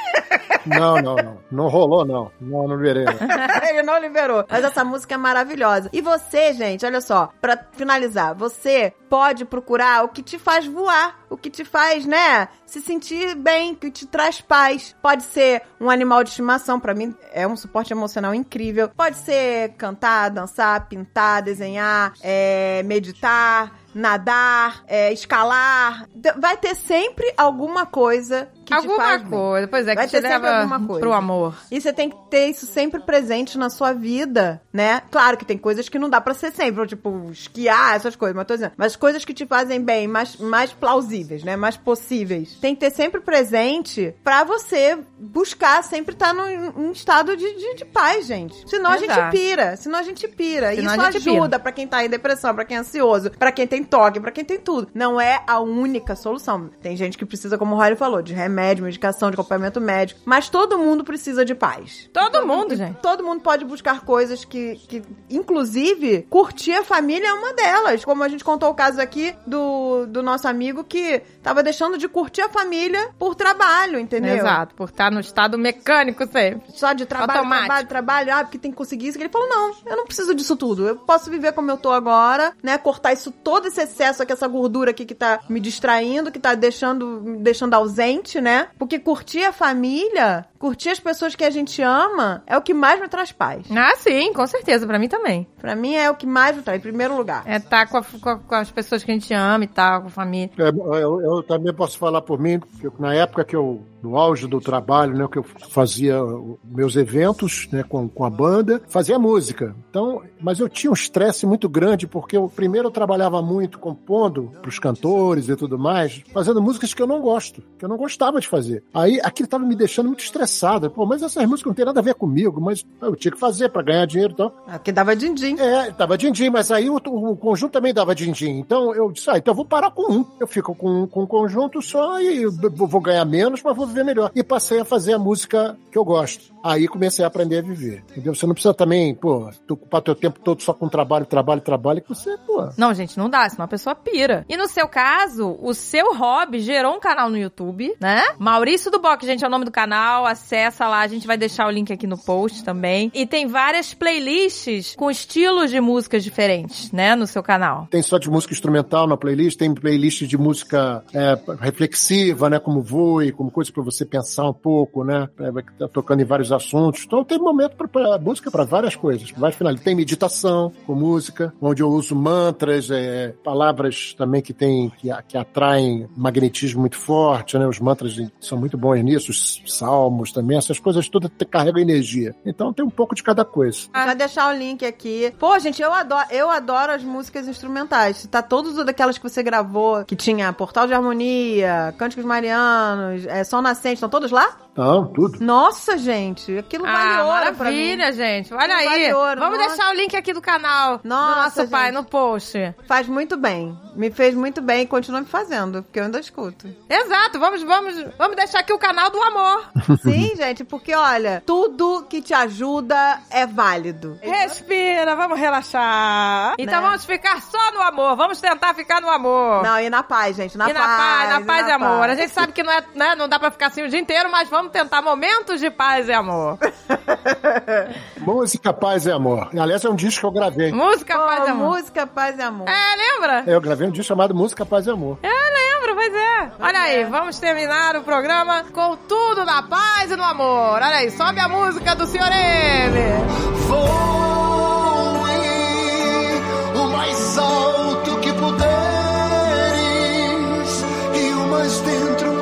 Não, não, não. Não rolou, não. Não, não não. Ele não liberou. Mas essa música é maravilhosa. E você, gente, olha só, pra finalizar, você pode procurar o que te faz voar, o que te faz, né, se sentir bem, que te traz paz. Pode ser um animal de estimação, pra mim é um suporte emocional incrível. Pode ser cantar, dançar, pintar, desenhar, é, meditar. Nadar, é, escalar, vai ter sempre alguma coisa que alguma coisa, pois é, Vai que te leva alguma coisa. pro amor. E você tem que ter isso sempre presente na sua vida, né? Claro que tem coisas que não dá pra ser sempre, tipo, esquiar, essas coisas, mas tô dizendo. Mas coisas que te fazem bem, mais, mais plausíveis, né? Mais possíveis. Tem que ter sempre presente pra você buscar sempre estar num, num estado de, de, de paz, gente. Senão a Exato. gente pira. Senão a gente pira. Senão isso a ajuda pra quem tá em depressão, pra quem é ansioso, pra quem tem toque, pra quem tem tudo. Não é a única solução. Tem gente que precisa, como o Riley falou, de remédio, medicação, de acompanhamento médico. Mas todo mundo precisa de paz. Todo mundo, gente. Todo mundo pode buscar coisas que, que, inclusive, curtir a família é uma delas. Como a gente contou o caso aqui do, do nosso amigo que tava deixando de curtir a família por trabalho, entendeu? Exato, por estar no estado mecânico sempre. Só de trabalho, Automático. trabalho, trabalho, ah, porque tem que conseguir isso. Ele falou, não, eu não preciso disso tudo. Eu posso viver como eu tô agora, né? Cortar isso, todo esse excesso aqui, essa gordura aqui que tá me distraindo, que tá deixando, me deixando ausente, né? Porque curtir a família, curtir as pessoas que a gente ama, é o que mais me traz paz. Ah, sim, com certeza, pra mim também. Pra mim é o que mais me traz, em primeiro lugar. É estar com, a- com a- com as pessoas que a gente ama e tal, com a família. É, eu, eu também posso falar por mim, que eu- na época que eu, no auge do trabalho, né, que eu fazia meus eventos, né, com, com a banda, fazia música. Então, mas eu tinha um estresse muito grande, porque eu, primeiro eu trabalhava muito compondo pros cantores e tudo mais, fazendo músicas que eu não gosto, que eu não gostava de fazer. Aí aquilo tava me deixando muito estressado. Pô, mas essas músicas não tem nada a ver comigo, mas eu tinha que fazer para ganhar dinheiro e tal. É porque dava din-din. É, dava din-din, mas aí o, o conjunto também dava din-din. Então eu disse, ah, então eu vou parar com um. Eu fico com, com um conjunto só e vou vou ganhar menos, mas vou viver melhor. E passei a fazer a música que eu gosto. Aí comecei a aprender a viver. Entendeu? Você não precisa também, pô, tu ocupar teu tempo todo só com trabalho, trabalho, trabalho, que você, pô. Não, gente, não dá, senão a pessoa pira. E no seu caso, o seu hobby gerou um canal no YouTube, né? Maurício do Bock, gente, é o nome do canal. Acessa lá, a gente vai deixar o link aqui no post também. E tem várias playlists com estilos de músicas diferentes, né? No seu canal. Tem só de música instrumental na playlist, tem playlist de música é, reflexiva, né? Como voe, como coisa pra você pensar um pouco, né? É, tá tocando em vários assuntos. Então tem momento pra música para várias coisas. Vai final. Tem meditação com música, onde eu uso mantras, é, palavras também que tem que, que atraem magnetismo muito forte, né? Os mantras são muito bons nisso, os salmos também, essas coisas todas carregam energia. Então tem um pouco de cada coisa. Vai deixar o link aqui. Pô, gente, eu adoro, eu adoro as músicas instrumentais. Tá todas daquelas que você gravou, que tinha Portal de Harmonia, Cânticos Marianos, é, Sol Nascente, estão todos lá? Então, tudo. Nossa, gente, aquilo vale Ah, ouro pra mim. maravilha, gente. Olha Aquilo aí. vale ouro, Vamos nossa. deixar o link aqui do canal Nossa, do nosso pai no post. Faz muito bem. Me fez muito bem e continua me fazendo, porque eu ainda escuto. Exato, vamos, vamos, vamos deixar aqui o canal do amor. Sim, gente, porque olha, tudo que te ajuda é válido. Respira, vamos relaxar. Então Né? vamos ficar só no amor. Vamos tentar ficar no amor. Não, e na paz, gente, na e na paz. paz, na paz e amor. A paz. gente sabe que não, é, né, não dá pra ficar assim o dia inteiro, mas vamos tentar momentos de paz e amor. Música, paz e amor. Aliás, é um disco que eu gravei. Música, Pô, paz e amor. música, paz e amor. É, lembra? Eu gravei um disco chamado Música, Paz e Amor. Eu lembro, pois é. Olha aí, vamos terminar o programa com tudo na paz e no amor. Olha aí, sobe a música do Senhor M. Voe o mais alto que puderes e o mais dentro